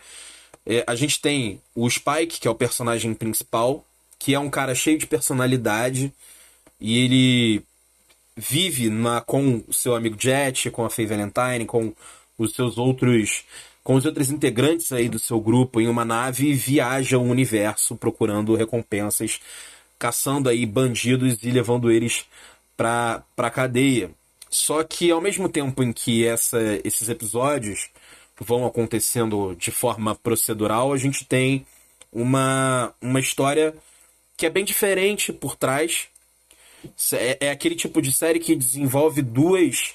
é, a gente tem o Spike, que é o personagem principal, que é um cara cheio de personalidade, e ele vive na, com o seu amigo Jet, com a Faye Valentine, com os seus outros com os outros integrantes aí do seu grupo em uma nave e viaja o universo procurando recompensas, caçando aí bandidos e levando eles para para cadeia. Só que ao mesmo tempo em que essa, esses episódios vão acontecendo de forma procedural, a gente tem uma, uma história que é bem diferente por trás. É, é aquele tipo de série que desenvolve duas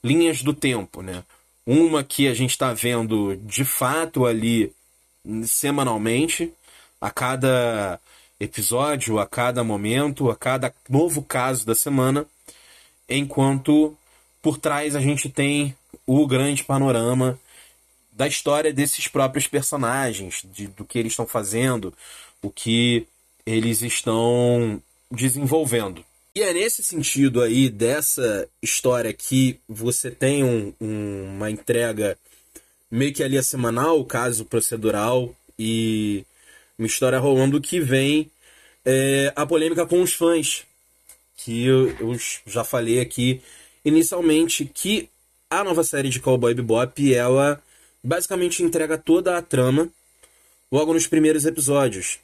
linhas do tempo, né? Uma que a gente está vendo de fato ali semanalmente, a cada episódio, a cada momento, a cada novo caso da semana, enquanto por trás a gente tem o grande panorama da história desses próprios personagens, de, do que eles estão fazendo, o que eles estão desenvolvendo. E é nesse sentido aí dessa história que você tem um, um, uma entrega meio que ali a semanal, caso procedural e uma história rolando que vem é, a polêmica com os fãs. Que eu, eu, já falei aqui inicialmente que a nova série de Cowboy Bebop ela basicamente entrega toda a trama logo nos primeiros episódios.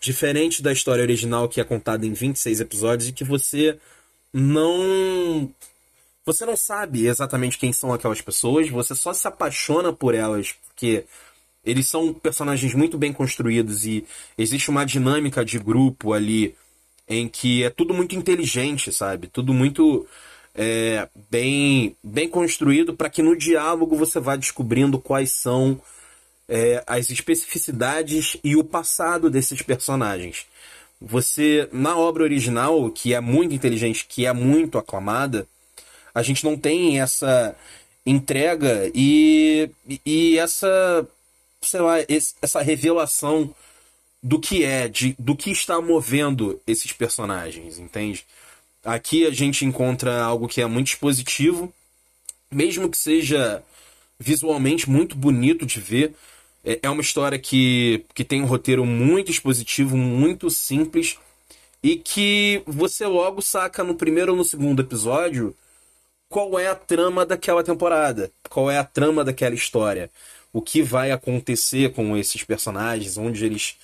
Diferente da história original que é contada em 26 episódios e que você não. Você não sabe exatamente quem são aquelas pessoas, você só se apaixona por elas porque eles são personagens muito bem construídos e existe uma dinâmica de grupo ali em que é tudo muito inteligente, sabe? Tudo muito é, bem, bem construído para que no diálogo você vá descobrindo quais são é, as especificidades e o passado desses personagens. Você, na obra original, que é muito inteligente, que é muito aclamada, a gente não tem essa entrega e, e essa, sei lá, essa revelação do que é, de, do que está movendo esses personagens, entende? Aqui a gente encontra algo que é muito expositivo, mesmo que seja visualmente muito bonito de ver, é, é uma história que, que tem um roteiro muito expositivo, muito simples, e que você logo saca no primeiro ou no segundo episódio qual é a trama daquela temporada, qual é a trama daquela história, o que vai acontecer com esses personagens, onde eles,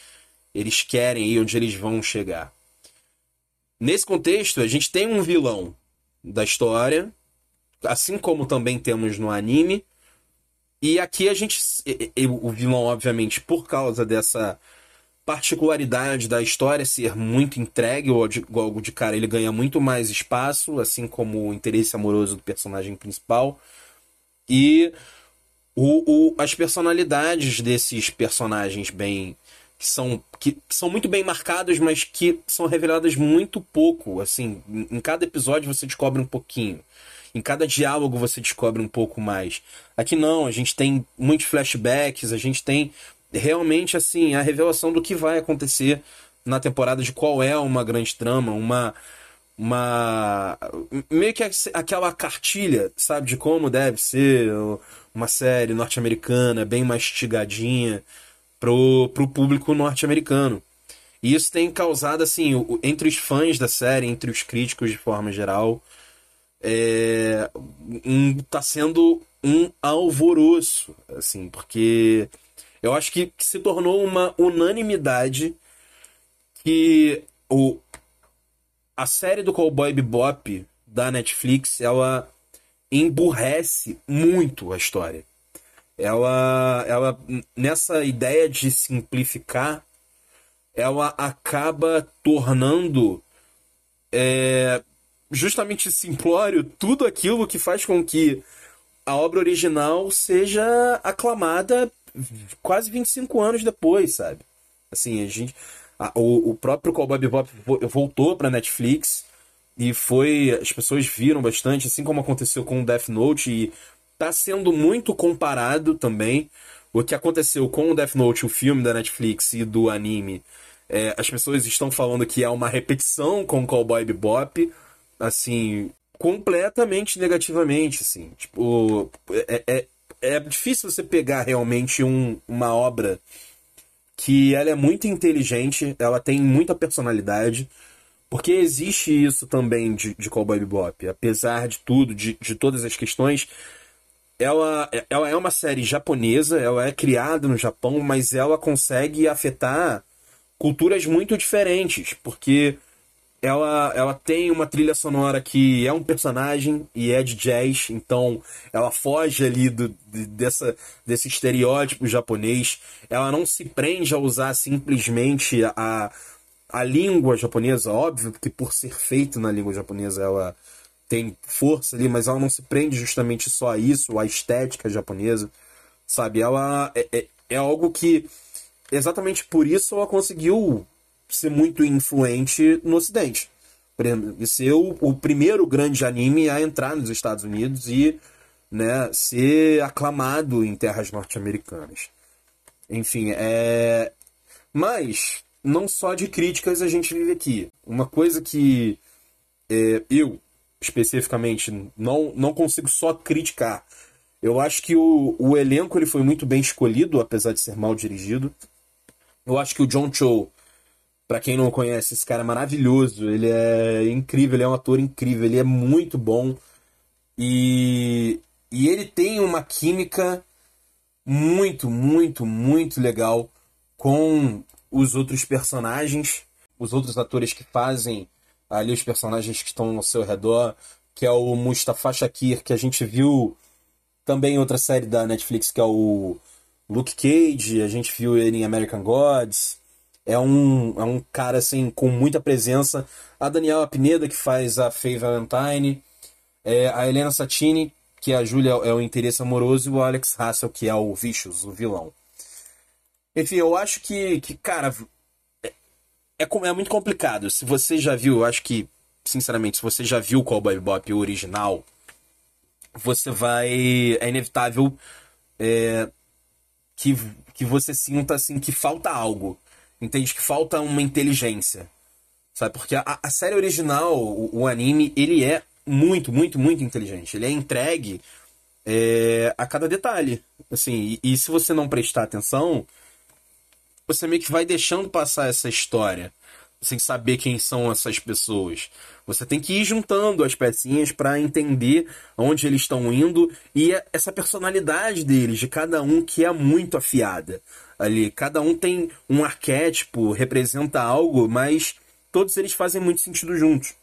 eles querem ir, onde eles vão chegar. Nesse contexto, a gente tem um vilão da história, assim como também temos no anime, e aqui a gente. O vilão, obviamente, por causa dessa particularidade da história ser muito entregue, logo de cara ele ganha muito mais espaço, assim como o interesse amoroso do personagem principal. E o, o, as personalidades desses personagens bem que são, que, que são muito bem marcadas, mas que são reveladas muito pouco. Assim, em cada episódio você descobre um pouquinho. Em cada diálogo você descobre um pouco mais. Aqui não, a gente tem muitos flashbacks, a gente tem realmente assim a revelação do que vai acontecer na temporada de qual é uma grande trama, uma uma meio que aquela cartilha, sabe, de como deve ser uma série norte-americana bem mastigadinha pro, pro público norte-americano. E isso tem causado, assim, entre os fãs da série, entre os críticos de forma geral, é, um, tá sendo um alvoroço, assim, porque eu acho que, que se tornou uma unanimidade que o, a série do Cowboy Bebop da Netflix, ela emburrece muito a história. Ela, ela nessa ideia de simplificar, ela acaba tornando é, justamente simplório tudo aquilo que faz com que a obra original seja aclamada quase 25 anos depois, sabe? Assim, a gente a, o, o próprio Cowboy Bebop voltou para Netflix e foi. As pessoas viram bastante, assim como aconteceu com o Death Note, e tá sendo muito comparado também. O que aconteceu com o Death Note, o filme da Netflix e do anime. É, as pessoas estão falando que é uma repetição com Cowboy Bebop, assim, completamente negativamente, assim. Tipo, é, é, é difícil você pegar realmente um, uma obra que ela é muito inteligente, ela tem muita personalidade, porque existe isso também de, de Cowboy Bebop. Apesar de tudo, de, de todas as questões, ela, ela é uma série japonesa, ela é criada no Japão, mas ela consegue afetar culturas muito diferentes, porque ela, ela tem uma trilha sonora que é um personagem e é de jazz, então ela foge ali do, dessa, desse estereótipo japonês. Ela não se prende a usar simplesmente a, a língua japonesa, óbvio que por ser feito na língua japonesa ela tem força ali, mas ela não se prende justamente só a isso, a estética japonesa, sabe? Ela é, é, é algo que, exatamente por isso, ela conseguiu ser muito influente no Ocidente. Por exemplo, ser o, o primeiro grande anime a entrar nos Estados Unidos e né, ser aclamado em terras norte-americanas. Enfim, é. Mas, não só de críticas a gente vive aqui. Uma coisa que é, eu, especificamente, não, não consigo só criticar. Eu acho que o, o elenco ele foi muito bem escolhido, apesar de ser mal dirigido. Eu acho que o John Cho Pra quem não conhece, esse cara é maravilhoso. Ele é incrível, ele é um ator incrível, ele é muito bom. E, e ele tem uma química muito, muito, muito legal com os outros personagens, os outros atores que fazem ali os personagens que estão ao seu redor, que é o Mustafa Shakir, que a gente viu também em outra série da Netflix, que é o Luke Cage, a gente viu ele em American Gods é um, é um cara assim com muita presença. A Daniela Pineda, que faz a Faye Valentine, é, a Helena Satini, que é a Julia é o interesse amoroso, e o Alex Hassel, que é o Vicious, o vilão. Enfim, eu acho que, que cara, é, é, é muito complicado. Se você já viu, eu acho que, sinceramente, se você já viu o Cowboy Bebop original, você vai. É inevitável é, que, que você sinta assim que falta algo entende que falta uma inteligência. Sabe? Porque a, a série original, o, o, anime, ele é muito, muito, muito inteligente. Ele é entregue é, a cada detalhe. Assim, e, e se você não prestar atenção, você meio que vai deixando passar essa história sem saber quem são essas pessoas. Você tem que ir juntando as pecinhas para entender onde eles estão indo e essa personalidade deles, de cada um que é muito afiada ali. Cada um tem um arquétipo, representa algo, mas todos eles fazem muito sentido juntos.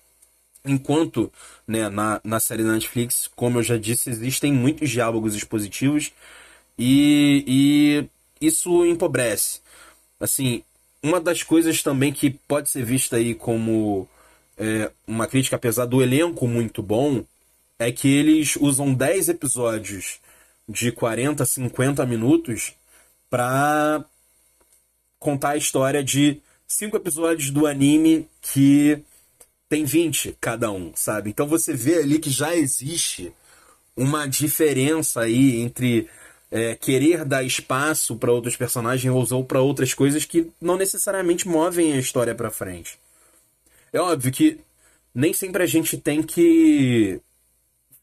Enquanto né, na, na série da Netflix, como eu já disse, existem muitos diálogos expositivos e, e isso empobrece. Assim, uma das coisas também que pode ser vista aí como é, uma crítica, apesar do elenco muito bom, é que eles usam 10 episódios de 40, 50 minutos para contar a história de cinco episódios do anime que tem 20 cada um, sabe? Então você vê ali que já existe uma diferença aí entre é, querer dar espaço para outros personagens ou para outras coisas que não necessariamente movem a história para frente. É óbvio que nem sempre a gente tem que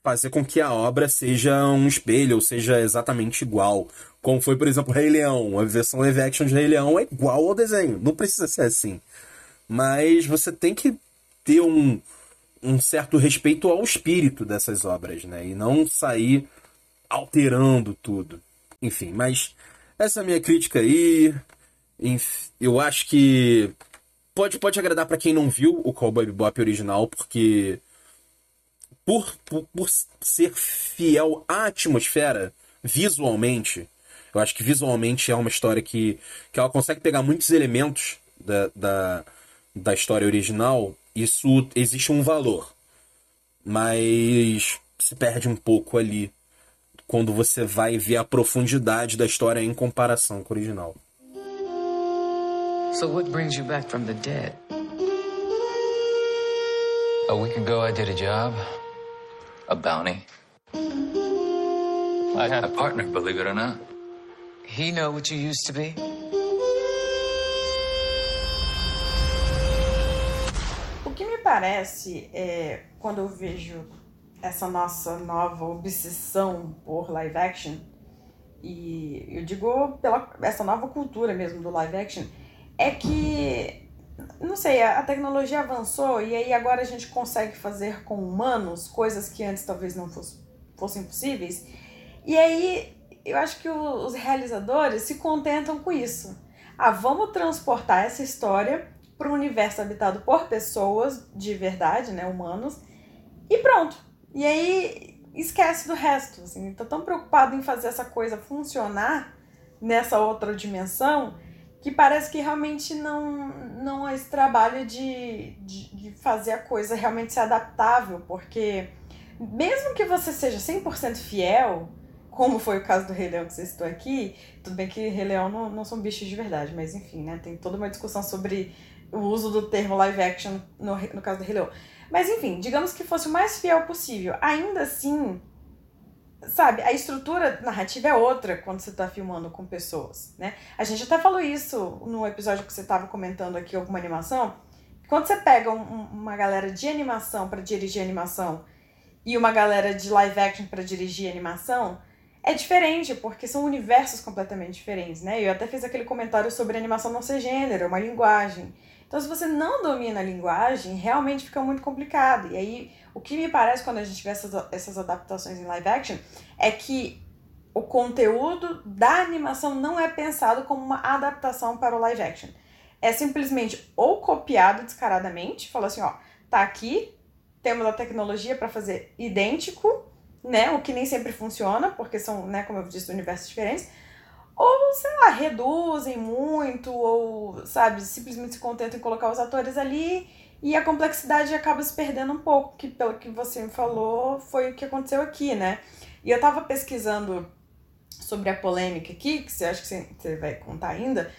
fazer com que a obra seja um espelho ou seja exatamente igual. Como foi, por exemplo, Rei Leão. A versão live action de Rei Leão é igual ao desenho. Não precisa ser assim. Mas você tem que ter um, um certo respeito ao espírito dessas obras, né? E não sair alterando tudo. Enfim, mas essa é a minha crítica aí. Eu acho que pode, pode agradar para quem não viu o Cowboy Bebop original, porque por, por, por ser fiel à atmosfera, visualmente, eu acho que visualmente é uma história que, que ela consegue pegar muitos elementos da, da, da história original. Isso existe um valor. Mas se perde um pouco ali quando você vai ver a profundidade da história em comparação com o original. So what brings you back from the dead? A week ago I did a job a bounty. I had a partner, believe it or not. He know what you used to be? O que me parece é quando eu vejo essa nossa nova obsessão por live action e eu digo pela essa nova cultura mesmo do live action é que não sei, a tecnologia avançou e aí agora a gente consegue fazer com humanos coisas que antes talvez não fosse, fossem possíveis. E aí eu acho que os realizadores se contentam com isso. Ah, vamos transportar essa história para um universo habitado por pessoas de verdade, né, humanos, e pronto. E aí esquece do resto, assim, tá tão preocupado em fazer essa coisa funcionar nessa outra dimensão que parece que realmente não, não é esse trabalho de, de, de fazer a coisa realmente ser adaptável, porque mesmo que você seja 100% fiel, como foi o caso do Rei Leão que você citou aqui, tudo bem que Rei Leão não, não são bichos de verdade, mas enfim, né, tem toda uma discussão sobre o uso do termo live action no, no caso do Rei Leão. Mas enfim, digamos que fosse o mais fiel possível, ainda assim sabe, a estrutura narrativa é outra quando você está filmando com pessoas, né? A gente até falou isso no episódio que você estava comentando aqui, alguma animação. Quando você pega um, uma galera de animação para dirigir animação e uma galera de live action para dirigir animação, é diferente, porque são universos completamente diferentes, né? Eu até fiz aquele comentário sobre animação não ser gênero, é uma linguagem. Então, se você não domina a linguagem, realmente fica muito complicado. E aí, o que me parece quando a gente vê essas, essas adaptações em live action é que o conteúdo da animação não é pensado como uma adaptação para o live action. É simplesmente ou copiado descaradamente, fala assim, ó, tá aqui, temos a tecnologia para fazer idêntico, né? O que nem sempre funciona, porque são, né, como eu disse, universos diferentes ou, sei lá, reduzem muito, ou, sabe, simplesmente se contentam em colocar os atores ali e a complexidade acaba se perdendo um pouco, que pelo que você me falou, foi o que aconteceu aqui, né? E eu tava pesquisando sobre a polêmica aqui, que você acha que você vai contar ainda,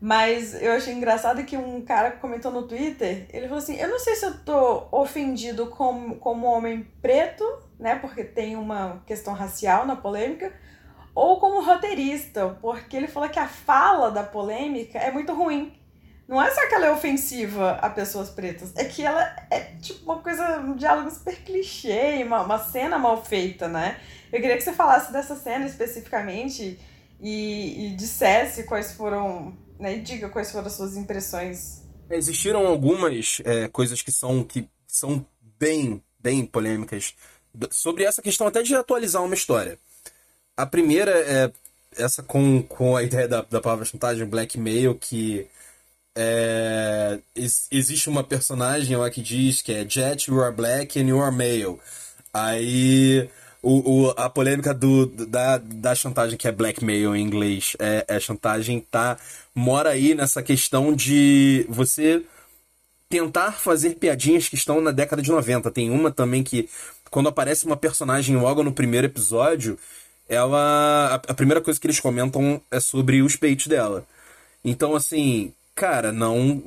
mas eu achei engraçado que um cara comentou no Twitter, ele falou assim, eu não sei se eu tô ofendido como, como homem preto, né, porque tem uma questão racial na polêmica, ou como roteirista, porque ele falou que a fala da polêmica é muito ruim. Não é só que ela é ofensiva a pessoas pretas, é que ela é tipo uma coisa, um diálogo super clichê, uma, uma cena mal feita, né? Eu queria que você falasse dessa cena especificamente e, e dissesse quais foram, né? E diga quais foram as suas impressões. Existiram algumas é, coisas que são, que são bem, bem polêmicas sobre essa questão até de atualizar uma história. A primeira é essa com, com a *laughs* ideia da, da palavra chantagem, blackmail, que é, existe uma personagem lá que diz que é Jet, you are black and you are male. Aí o, o, a polêmica do, da, da chantagem, que é blackmail em inglês, é, é chantagem, tá, mora aí nessa questão de você tentar fazer piadinhas que estão na década de 90. Tem uma também que, quando aparece uma personagem logo no primeiro episódio, ela. A, primeira coisa que eles comentam é sobre os peitos dela. Então, assim, cara, não,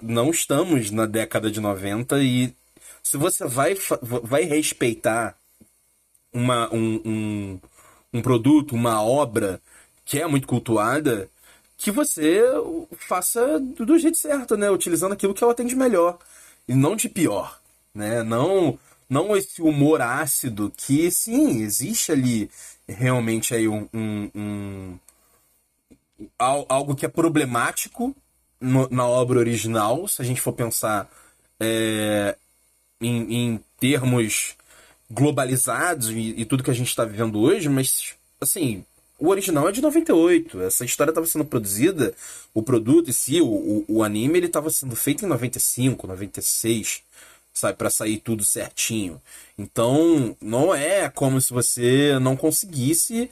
não estamos na década de 90 e se você vai, vai respeitar uma, um, um, um produto, uma obra que é muito cultuada, que você faça do jeito certo, né? Utilizando aquilo que ela tem de melhor e não de pior, né? Não, não esse humor ácido que, sim, existe ali realmente aí um, um- um- al- algo que é problemático no- na obra original, se a gente for pensar é, em, em termos globalizados e, e tudo que a gente está vivendo hoje, mas assim, o original é de 98. Essa história estava sendo produzida, o produto em si, o, o, o anime, ele estava sendo feito em 95, 96, sabe, para sair tudo certinho. Então, não é como se você não conseguisse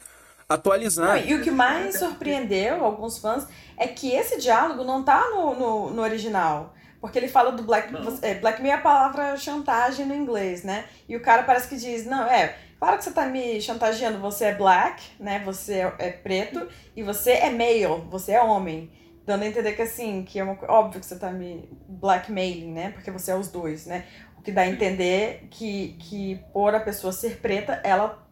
atualizar. Não, e o que mais surpreendeu alguns fãs é que esse diálogo não tá no, no, no original. Porque ele fala do black, é, blackmail é a palavra chantagem no inglês, né? E o cara parece que diz, não, é, claro que você tá me chantageando, você é black, né? Você é, é preto e você é male, você é homem. Dando a entender que assim, que é uma, óbvio que você tá me blackmailing, né? Porque você é os dois, né? O que dá a entender que, que por a pessoa ser preta, ela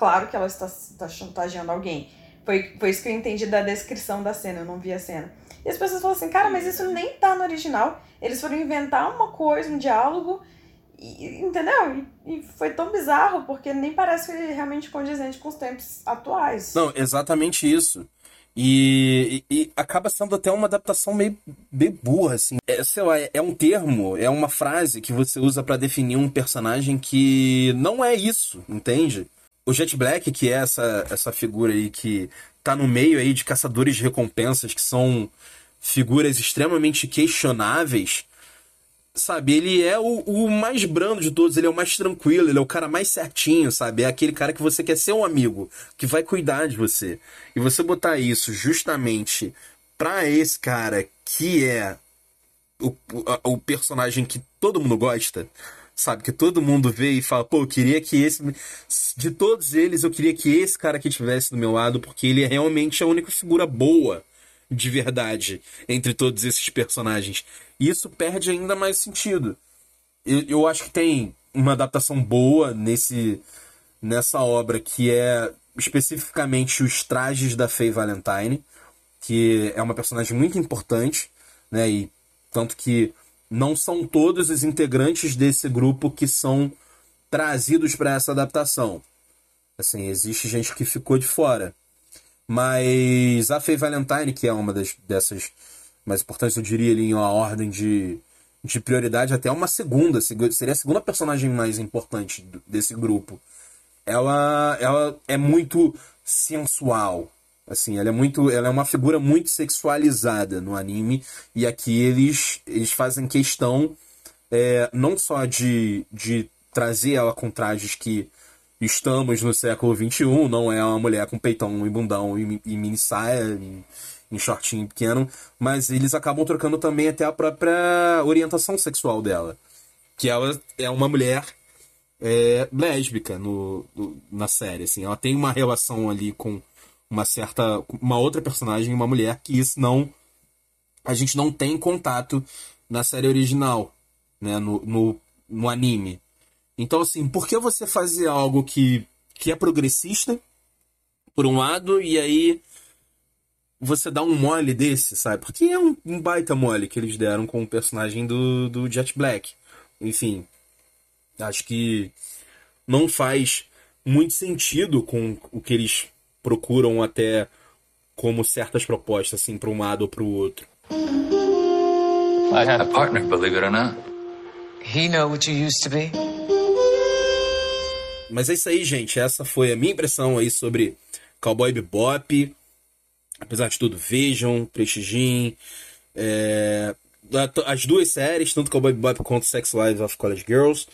claro que ela está, está chantageando alguém. Foi, foi isso que eu entendi da descrição da cena, eu não vi a cena. E as pessoas falam assim, cara, mas isso nem tá no original. Eles foram inventar uma coisa, um diálogo, e, entendeu? E, e foi tão bizarro, porque nem parece realmente condizente com os tempos atuais. Não, exatamente isso. E, e- e acaba sendo até uma adaptação meio, meio burra, assim. É, sei lá, é um termo, é uma frase que você usa pra definir um personagem que não é isso, entende? O Jet Black, que é essa, essa figura aí que tá no meio aí de caçadores de recompensas, que são figuras extremamente questionáveis, sabe, ele é o, o mais brando de todos, ele é o mais tranquilo, ele é o cara mais certinho, sabe? É aquele cara que você quer ser um amigo, que vai cuidar de você. E você botar isso justamente pra esse cara que é o, o, o personagem que todo mundo gosta, sabe? Que todo mundo vê e fala, pô, eu queria que esse. De todos eles, eu queria que esse cara aqui estivesse do meu lado, porque ele é realmente a única figura boa de verdade entre todos esses personagens. E isso perde ainda mais sentido. Eu, eu acho que tem uma adaptação boa nesse nessa obra que é especificamente os trajes da Faye Valentine, que é uma personagem muito importante, né? E tanto que não são todos os integrantes desse grupo que são trazidos para essa adaptação. Assim, existe gente que ficou de fora. Mas a Faye Valentine, que é uma das, dessas mais importantes, eu diria ali em uma ordem de, de prioridade, até uma segunda, segu- seria a segunda personagem mais importante desse grupo. Ela, ela é muito sensual. Assim, ela é muito, ela é uma figura muito sexualizada no anime e aqui eles, eles fazem questão é, não só de, de trazer ela com trajes que estamos no século XXI, não é uma mulher com peitão e bundão e, e mini saia, em, em shortinho pequeno, mas eles acabam trocando também até a própria orientação sexual dela. Que ela é uma mulher é, lésbica no, no- na série, assim. Ela tem uma relação ali com uma certa... uma outra personagem, uma mulher, que isso não... a gente não tem contato na série original, né, no, no, no anime. Então, assim, por que você fazer algo que, que é progressista, por um lado, e aí você dá um mole desse, sabe? Porque é um, um baita mole que eles deram com o personagem do, do Jet Black. Enfim, acho que não faz muito sentido com o que eles procuram até como certas propostas, assim, para um lado ou para o outro. I had a partner, believe it or not. He know what you used to be. Mas é isso aí, gente. Essa foi a minha impressão aí sobre Cowboy Bebop. Apesar de tudo, vejam, prestigiem. É, As duas séries, tanto Cowboy Bebop quanto Sex Lives of College Girls.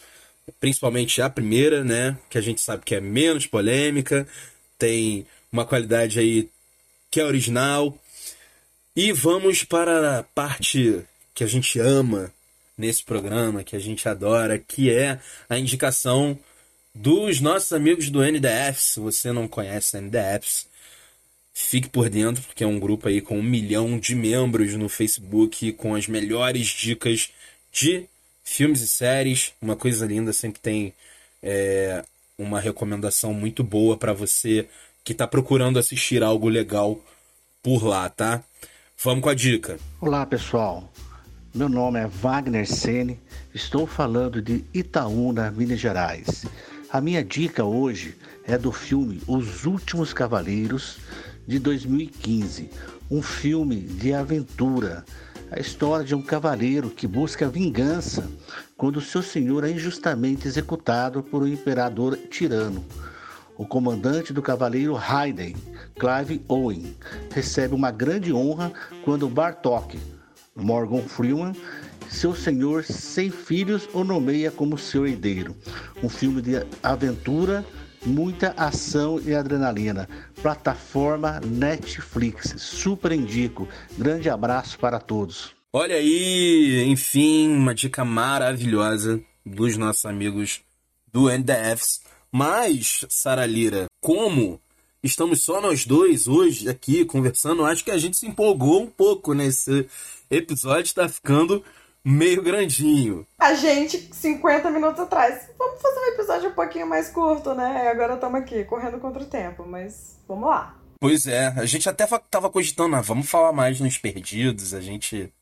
Principalmente a primeira, né? Que a gente sabe que é menos polêmica. Tem uma qualidade aí que é original. E vamos para a parte que a gente ama nesse programa, que a gente adora, que é a indicação dos nossos amigos do NDF. Se você não conhece o NDF, Fique por dentro, porque é um grupo aí com um milhão de membros no Facebook, com as melhores dicas de filmes e séries. Uma coisa linda, sempre tem é, uma recomendação muito boa para você que está procurando assistir algo legal por lá, tá? Vamos com a dica. Olá, pessoal. Meu nome é Wagner Sene, estou falando de Itaúna, Minas Gerais. A minha dica hoje é do filme Os Últimos Cavaleiros de 2015, um filme de aventura. A história de um cavaleiro que busca vingança quando seu senhor é injustamente executado por um imperador tirano. O comandante do cavaleiro Hayden, Clive Owen, recebe uma grande honra quando Bartok, Morgan Freeman, seu senhor sem filhos o nomeia como seu herdeiro. Um filme de aventura muita ação e adrenalina. Plataforma Netflix. Super indico. Grande abraço para todos. Olha aí, enfim, uma dica maravilhosa dos nossos amigos do NDFs. Mas, Sara Lira, como estamos só nós dois hoje aqui conversando, acho que a gente se empolgou um pouco nesse episódio, está ficando meio grandinho. A gente, 50 minutos atrás, vamos fazer um episódio um pouquinho mais curto, né? Agora estamos aqui, correndo contra o tempo, mas vamos lá. Pois é, a gente até tava cogitando, ah, vamos falar mais nos perdidos, a gente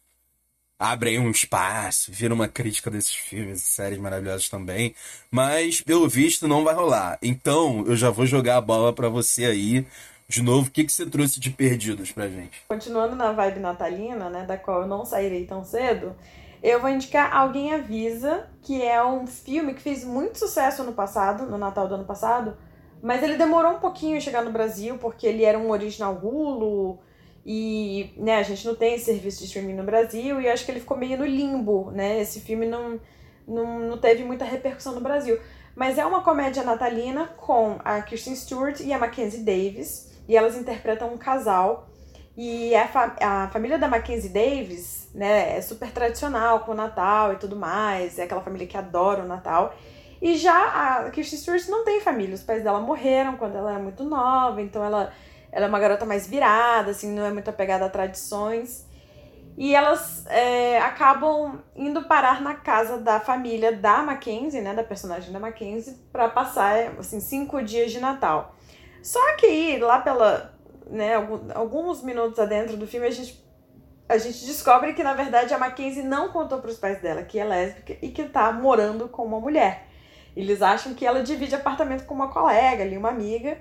abre aí um espaço, vira uma crítica desses filmes e séries maravilhosas também, mas pelo visto não vai rolar. Então, eu já vou jogar a bola para você aí. De novo, o que, que você trouxe de perdidos pra gente? Continuando na vibe natalina, né, da qual eu não sairei tão cedo, eu vou indicar Alguém Avisa, que é um filme que fez muito sucesso no passado, no Natal do ano passado, mas ele demorou um pouquinho a chegar no Brasil, porque ele era um original Hulu, e né, a gente não tem serviço de streaming no Brasil, e acho que ele ficou meio no limbo, né? Esse filme não, não, não teve muita repercussão no Brasil. Mas é uma comédia natalina com a Kirsten Stewart e a Mackenzie Davis, e elas interpretam um casal e a, fa a família da Mackenzie Davis, né, é super tradicional com o Natal e tudo mais, é aquela família que adora o Natal. E já a Kirsten Stewart não tem família, os pais dela morreram quando ela era muito nova, então ela, ela é uma garota mais virada, assim, não é muito apegada a tradições. E elas é, acabam indo parar na casa da família da Mackenzie, né, da personagem da Mackenzie, para passar, assim, cinco dias de Natal. Só que lá pela, né, alguns minutos adentro do filme, a gente, a gente descobre que, na verdade, a Mackenzie não contou para os pais dela que é lésbica e que tá morando com uma mulher. Eles acham que ela divide apartamento com uma colega ali, uma amiga.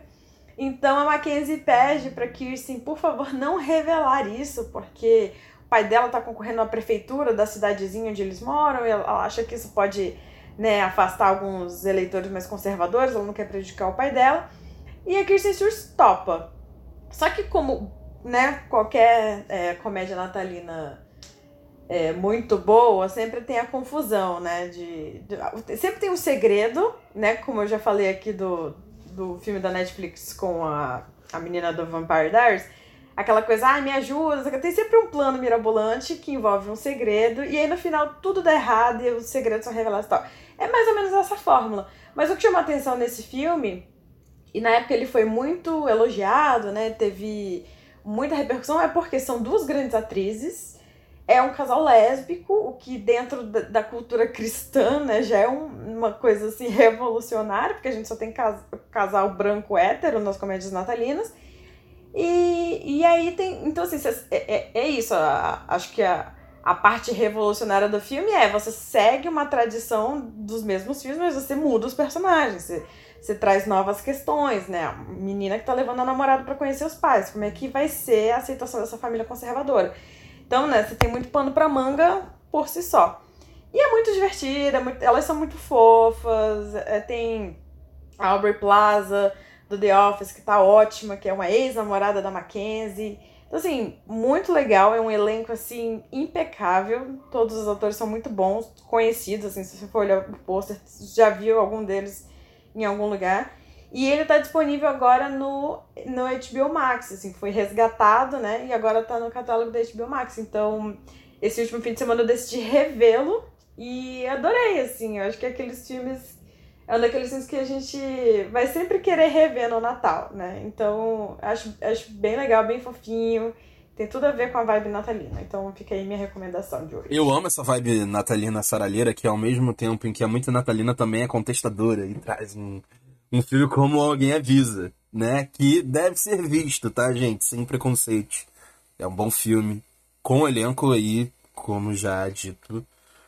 Então a Mackenzie pede para Kirsten, por favor, não revelar isso, porque o pai dela tá concorrendo à prefeitura da cidadezinha onde eles moram e ela acha que isso pode né, afastar alguns eleitores mais conservadores, ela não quer prejudicar o pai dela. E a Kirsten Stewart topa. Só que como, né, qualquer é, comédia natalina é, muito boa, sempre tem a confusão, né, de, de, Sempre tem um segredo, né, como eu já falei aqui do, do filme da Netflix com a, a menina do Vampire Diaries, aquela coisa, ah, me ajuda, tem sempre um plano mirabolante que envolve um segredo, e aí no final tudo dá errado e os segredos são revelados tal. É mais ou menos essa fórmula. Mas o que chama atenção nesse filme e na época ele foi muito elogiado, né? Teve muita repercussão, é porque são duas grandes atrizes. É um casal lésbico, o que dentro da, da cultura cristã, né, já é um, uma coisa assim *laughs* revolucionária, porque a gente só tem cas, casal branco hétero nas comédias natalinas. E, e aí tem. Então, assim, é, é, é isso. A, acho que a, a parte revolucionária do filme é você segue uma tradição dos mesmos filmes, mas você muda os personagens. Você traz novas questões, né? Menina que tá levando a namorada para conhecer os pais, como é que vai ser a aceitação dessa família conservadora? Então, né, você tem muito pano para manga por si só. E é muito divertida, é muito, elas são muito fofas, é, tem a Aubrey Plaza do The Office, que tá ótima, que é uma ex-namorada da Mackenzie. Então, assim, muito legal, é um elenco, assim, impecável. Todos os atores são muito bons, conhecidos, assim, se você for olhar o pôster, já viu algum deles em algum lugar. E ele tá disponível agora no, no HBO Max, assim, foi resgatado, né? E agora tá no catálogo da HBO Max. Então, esse último fim de semana eu decidi revê-lo e adorei, assim. Eu acho que aqueles filmes é um daqueles filmes que a gente vai sempre querer rever no Natal, né? Então, acho, acho bem legal, bem fofinho. Tem tudo a ver com a vibe natalina. Então fica aí minha recomendação de hoje. Eu amo essa vibe natalina saralheira, que ao mesmo tempo em que é muito natalina, também é contestadora e traz um, um filme como Alguém Avisa, né? Que deve ser visto, tá, gente? Sem preconceito. É um bom filme, com elenco aí, como já dito,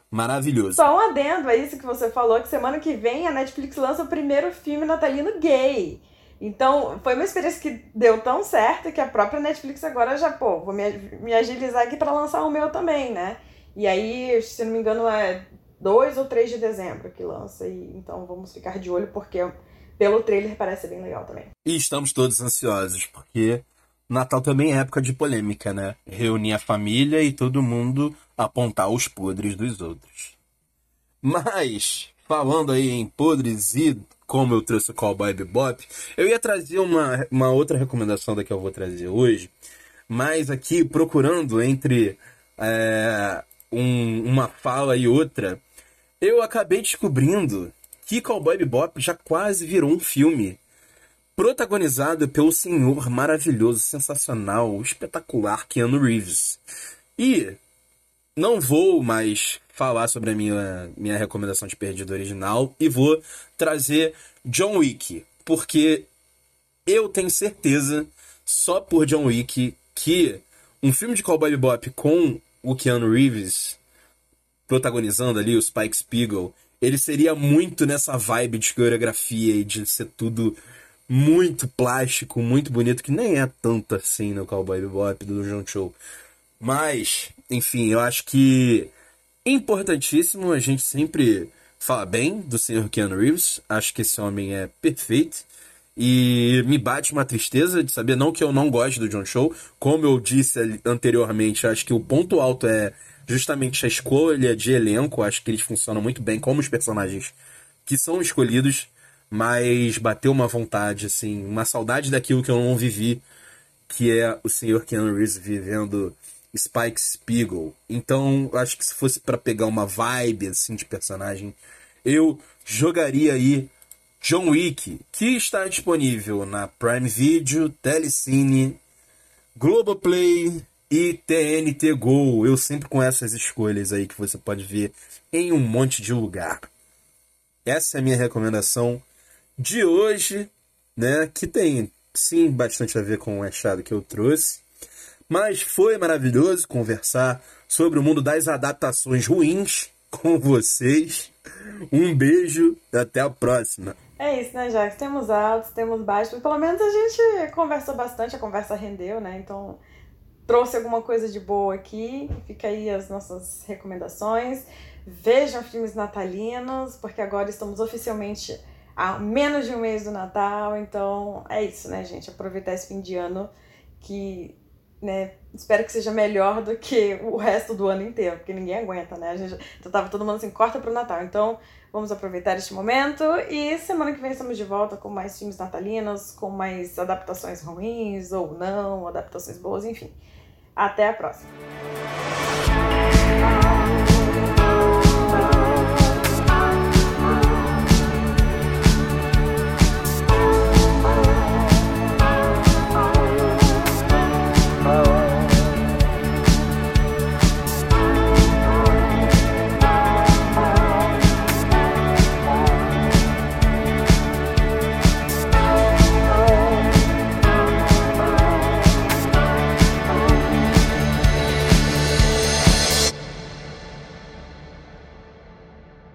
maravilhoso. Só um adendo a isso que você falou, que semana que vem a Netflix lança o primeiro filme natalino gay. Então, foi uma experiência que deu tão certo que a própria Netflix agora já, pô, vou me, me agilizar aqui para lançar o meu também, né? E aí, se não me engano, é 2 ou 3 de dezembro que lança. E, então, vamos ficar de olho, porque pelo trailer parece bem legal também. E estamos todos ansiosos, porque Natal também é época de polêmica, né? Reunir a família e todo mundo apontar os podres dos outros. Mas, falando aí em podres e como eu trouxe o Cowboy Bebop, eu ia trazer uma, uma outra recomendação da que eu vou trazer hoje, mas aqui procurando entre é, um, uma fala e outra, eu acabei descobrindo que Cowboy Bebop já quase virou um filme protagonizado pelo senhor maravilhoso, sensacional, espetacular Keanu Reeves. E não vou mais falar sobre a minha, minha recomendação de perdido original e vou trazer John Wick, porque eu tenho certeza, só por John Wick, que um filme de Cowboy Bebop com o Keanu Reeves protagonizando ali o Spike Spiegel, ele seria muito nessa vibe de coreografia e de ser tudo muito plástico, muito bonito, que nem é tanto assim no Cowboy Bebop do John Cho. Mas, enfim, eu acho que importantíssimo. A gente sempre fala bem do senhor Keanu Reeves. Acho que esse homem é perfeito. E me bate uma tristeza de saber, não que eu não goste do John Show, como eu disse anteriormente, acho que o ponto alto é justamente a escolha de elenco. Acho que eles funcionam muito bem como os personagens que são escolhidos, mas bateu uma vontade, assim, uma saudade daquilo que eu não vivi, que é o senhor Keanu Reeves vivendo Spike Spiegel. Então, acho que se fosse para pegar uma vibe assim de personagem, eu jogaria aí John Wick, que está disponível na Prime Video, Telecine, Globoplay e TNT Go. Eu sempre com essas escolhas aí que você pode ver em um monte de lugar. Essa é a minha recomendação de hoje, né? Que tem sim bastante a ver com o achado que eu trouxe. Mas foi maravilhoso conversar sobre o mundo das adaptações ruins com vocês. Um beijo e até a próxima. É isso, né, Jax? Temos altos, temos baixos. Pelo menos a gente conversou bastante, a conversa rendeu, né? Então trouxe alguma coisa de boa aqui. Fica aí as nossas recomendações. Vejam filmes natalinos, porque agora estamos oficialmente a menos de um mês do Natal. Então é isso, né, gente? Aproveitar esse fim de ano que né? Espero que seja melhor do que o resto do ano inteiro, porque ninguém aguenta, né? A gente já tava todo mundo assim, corta pro Natal. Então, vamos aproveitar este momento e semana que vem estamos de volta com mais filmes natalinos, com mais adaptações ruins ou não, adaptações boas, enfim. Até a próxima.